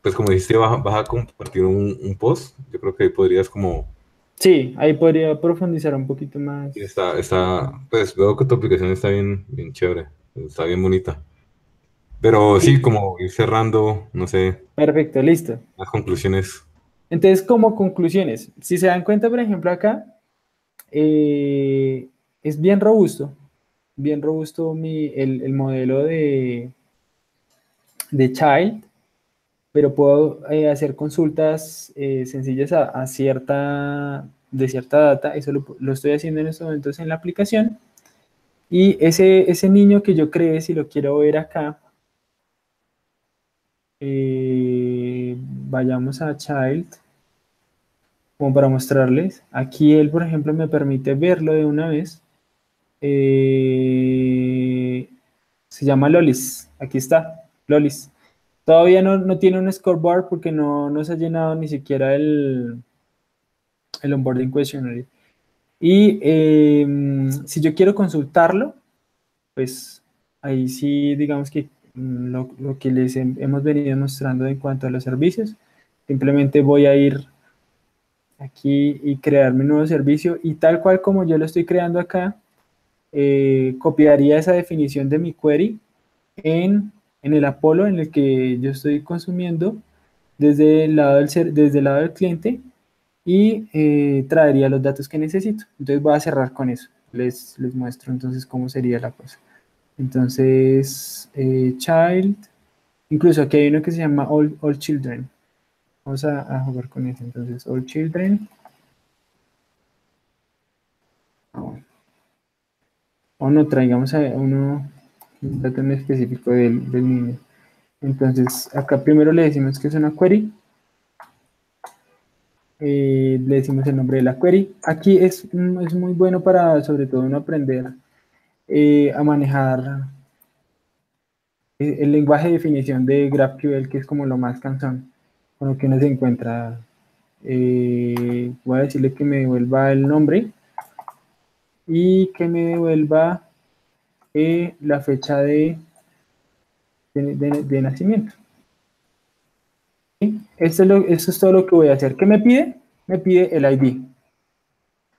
pues como dijiste, vas, a compartir un, post, yo creo que ahí podrías como... Sí, ahí podría profundizar un poquito más. Está, está, pues veo que tu aplicación está bien, bien chévere, está bien bonita. Pero sí, como ir cerrando, no sé. Perfecto, listo. Las conclusiones. Entonces, como conclusiones, si se dan cuenta, por ejemplo, acá, eh, es bien robusto, bien robusto mi, el, el modelo de, de Child pero puedo eh, hacer consultas eh, sencillas a, cierta, de cierta data, eso lo, estoy haciendo en estos momentos en la aplicación, y ese, ese niño que yo creé, si lo quiero ver acá, eh, vayamos a Child, como para mostrarles, aquí él, por ejemplo, me permite verlo de una vez, se llama Lolis, aquí está, Lolis, Todavía no, tiene un scoreboard porque no, no, se ha llenado ni siquiera el, el onboarding questionnaire. Y em, si yo quiero consultarlo, pues ahí sí, digamos que lo, que les hemos venido mostrando en cuanto a los servicios, simplemente voy a ir aquí y crear mi nuevo servicio y tal cual como yo lo estoy creando acá, eh, copiaría esa definición de mi query en en el Apolo en el que yo estoy consumiendo desde el lado del, desde el lado del cliente y eh, traería los datos que necesito. Entonces voy a cerrar con eso. Les, les muestro entonces cómo sería la cosa. Entonces, eh, child, incluso aquí hay uno que se llama all, all children. Vamos a, jugar con eso. Entonces, all children. O no, traigamos a uno un dato en específico del, niño. Entonces, acá primero le decimos que es una query. Eh, le decimos el nombre de la query. Aquí es, es muy bueno para, sobre todo, uno aprender eh, a manejar eh, el lenguaje de definición de GraphQL, que es como lo más cansón con lo que uno se encuentra. voy a decirle que me devuelva el nombre y que me devuelva la fecha de, de, nacimiento. Esto es, lo, es todo lo que voy a hacer. ¿Qué me pide? Me pide el ID.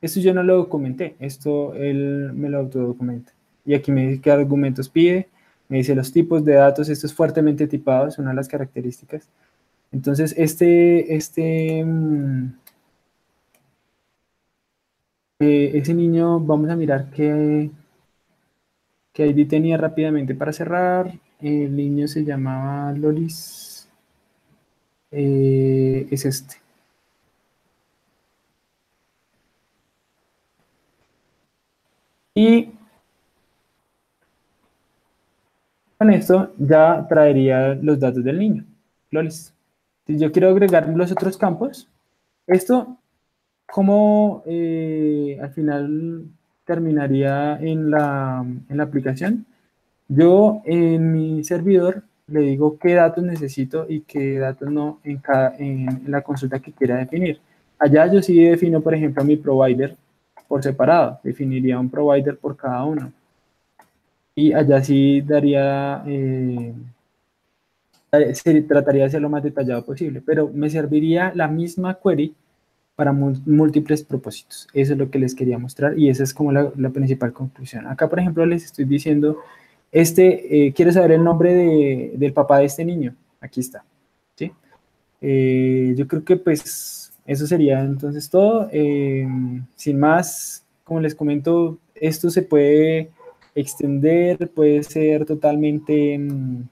Esto yo no lo documenté, esto él me lo autodocumenta. Y aquí me dice qué argumentos pide, me dice los tipos de datos, esto es fuertemente tipado, es una de las características. Entonces, este, este, mm, eh, ese niño, vamos a mirar qué, que ID tenía rápidamente para cerrar. El niño se llamaba Lolis. Eh, es este. Y con esto ya traería los datos del niño, Lolis. Si yo quiero agregar los otros campos, esto, como eh, al final terminaría en la, aplicación. Yo en mi servidor le digo qué datos necesito y qué datos no en, en la consulta que quiera definir. Allá yo sí defino, por ejemplo, mi provider por separado. Definiría un provider por cada uno. Y allá sí daría, eh, trataría de ser lo más detallado posible. Pero me serviría la misma query para múltiples propósitos. Eso es lo que les quería mostrar y esa es como la, principal conclusión. Acá, por ejemplo, les estoy diciendo, este, eh, quiere saber el nombre de, del papá de este niño. Aquí está. ¿sí? Eh, yo creo que pues eso sería entonces todo. Eh, sin más, como les comento, esto se puede extender, puede ser totalmente mm,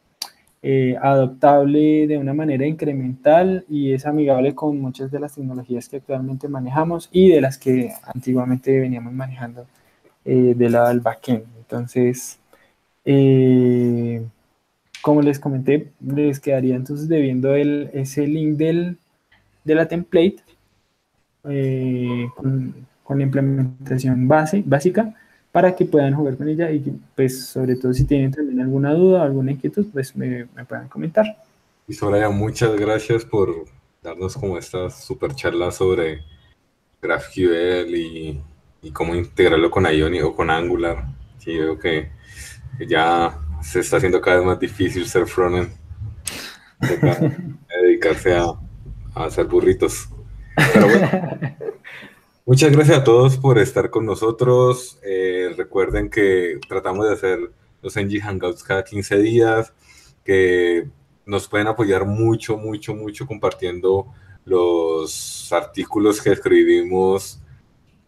eh, adoptable de una manera incremental y es amigable con muchas de las tecnologías que actualmente manejamos y de las que antiguamente veníamos manejando eh, del lado del backend. Entonces, eh, como les comenté, les quedaría entonces debiendo el, ese link del, de la template con, con, la implementación base, básica para que puedan jugar con ella y pues sobre todo si tienen también alguna duda, alguna inquietud, pues me, me puedan comentar. Y Soraya, muchas gracias por darnos como esta super charla sobre GraphQL y, y cómo integrarlo con Ionic o con Angular. Sí, veo que, ya se está haciendo cada vez más difícil ser frontend, dedicarse a, a hacer burritos. Pero bueno, Muchas gracias a todos por estar con nosotros. Eh, recuerden que tratamos de hacer los NG Hangouts cada 15 días, que nos pueden apoyar mucho, mucho, mucho compartiendo los artículos que escribimos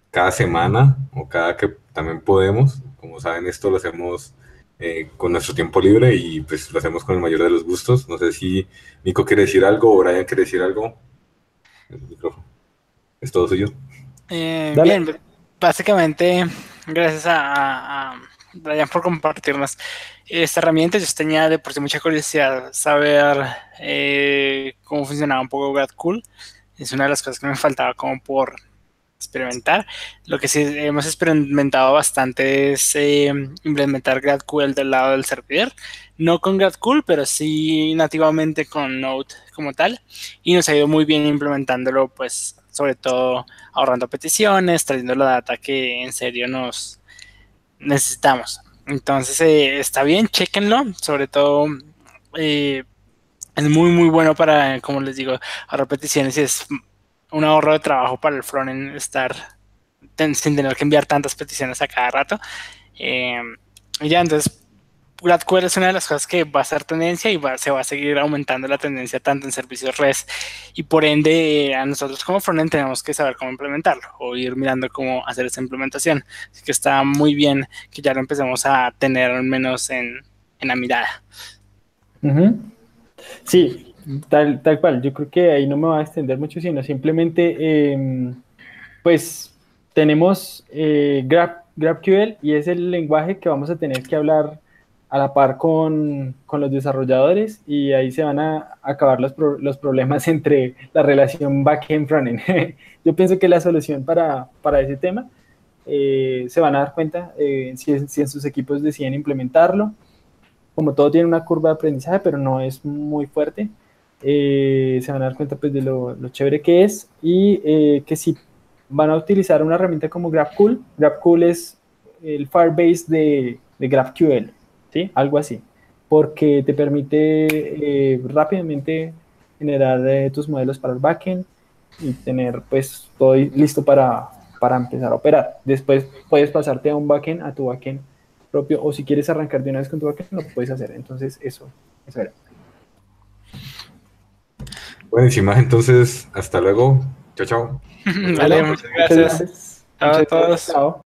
cada semana o cada que también podemos. Como saben, esto lo hacemos eh, con nuestro tiempo libre y pues lo hacemos con el mayor de los gustos. No sé si Nico quiere decir algo o Brian quiere decir algo. El micrófono. Es todo suyo. Eh, bien, básicamente, gracias a, Brian por compartirnos esta herramienta. Yo tenía de por sí mucha curiosidad saber eh, cómo funcionaba un poco GradCool. Es una de las cosas que me faltaba como por experimentar. Lo que sí hemos experimentado bastante es eh, implementar GradQL del lado del servidor. No con GradQL, pero sí nativamente con Node como tal. Y nos ha ido muy bien implementándolo, pues sobre todo ahorrando peticiones, trayendo la data que en serio nos necesitamos. Entonces eh, está bien, chequenlo, sobre todo eh, es muy muy bueno para, como les digo, ahorrar peticiones y es un ahorro de trabajo para el frontend estar sin tener que enviar tantas peticiones a cada rato. Eh, y ya, entonces GradQL es una de las cosas que va a ser tendencia y se va a seguir aumentando la tendencia tanto en servicios REST y por ende a nosotros como frontend tenemos que saber cómo implementarlo o ir mirando cómo hacer esa implementación. Así que está muy bien que ya lo empecemos a tener al menos en, la mirada. Sí, tal, tal cual. Yo creo que ahí no me va a extender mucho, sino simplemente, em, pues tenemos eh, GraphQL y es el lenguaje que vamos a tener que hablar a la par con, con, los desarrolladores y ahí se van a acabar los, los problemas entre la relación backend-frontend. Yo pienso que la solución para, para ese tema eh, se van a dar cuenta eh, si, si, en sus equipos deciden implementarlo. Como todo tiene una curva de aprendizaje, pero no es muy fuerte, eh, se van a dar cuenta pues, de lo, lo chévere que es y que si van a utilizar una herramienta como GraphQL, GraphQL es el Firebase de, de GraphQL. ¿Sí? Algo así, porque te permite eh, rápidamente generar eh, tus modelos para el backend y tener pues todo listo para, para empezar a operar. Después puedes pasarte a un backend, a tu backend propio, o si quieres arrancar de una vez con tu backend, lo puedes hacer. Entonces, eso, eso era. Buenísima, entonces, hasta luego. Chao, chao. Vale, muchas gracias. Chao a todos. Chao.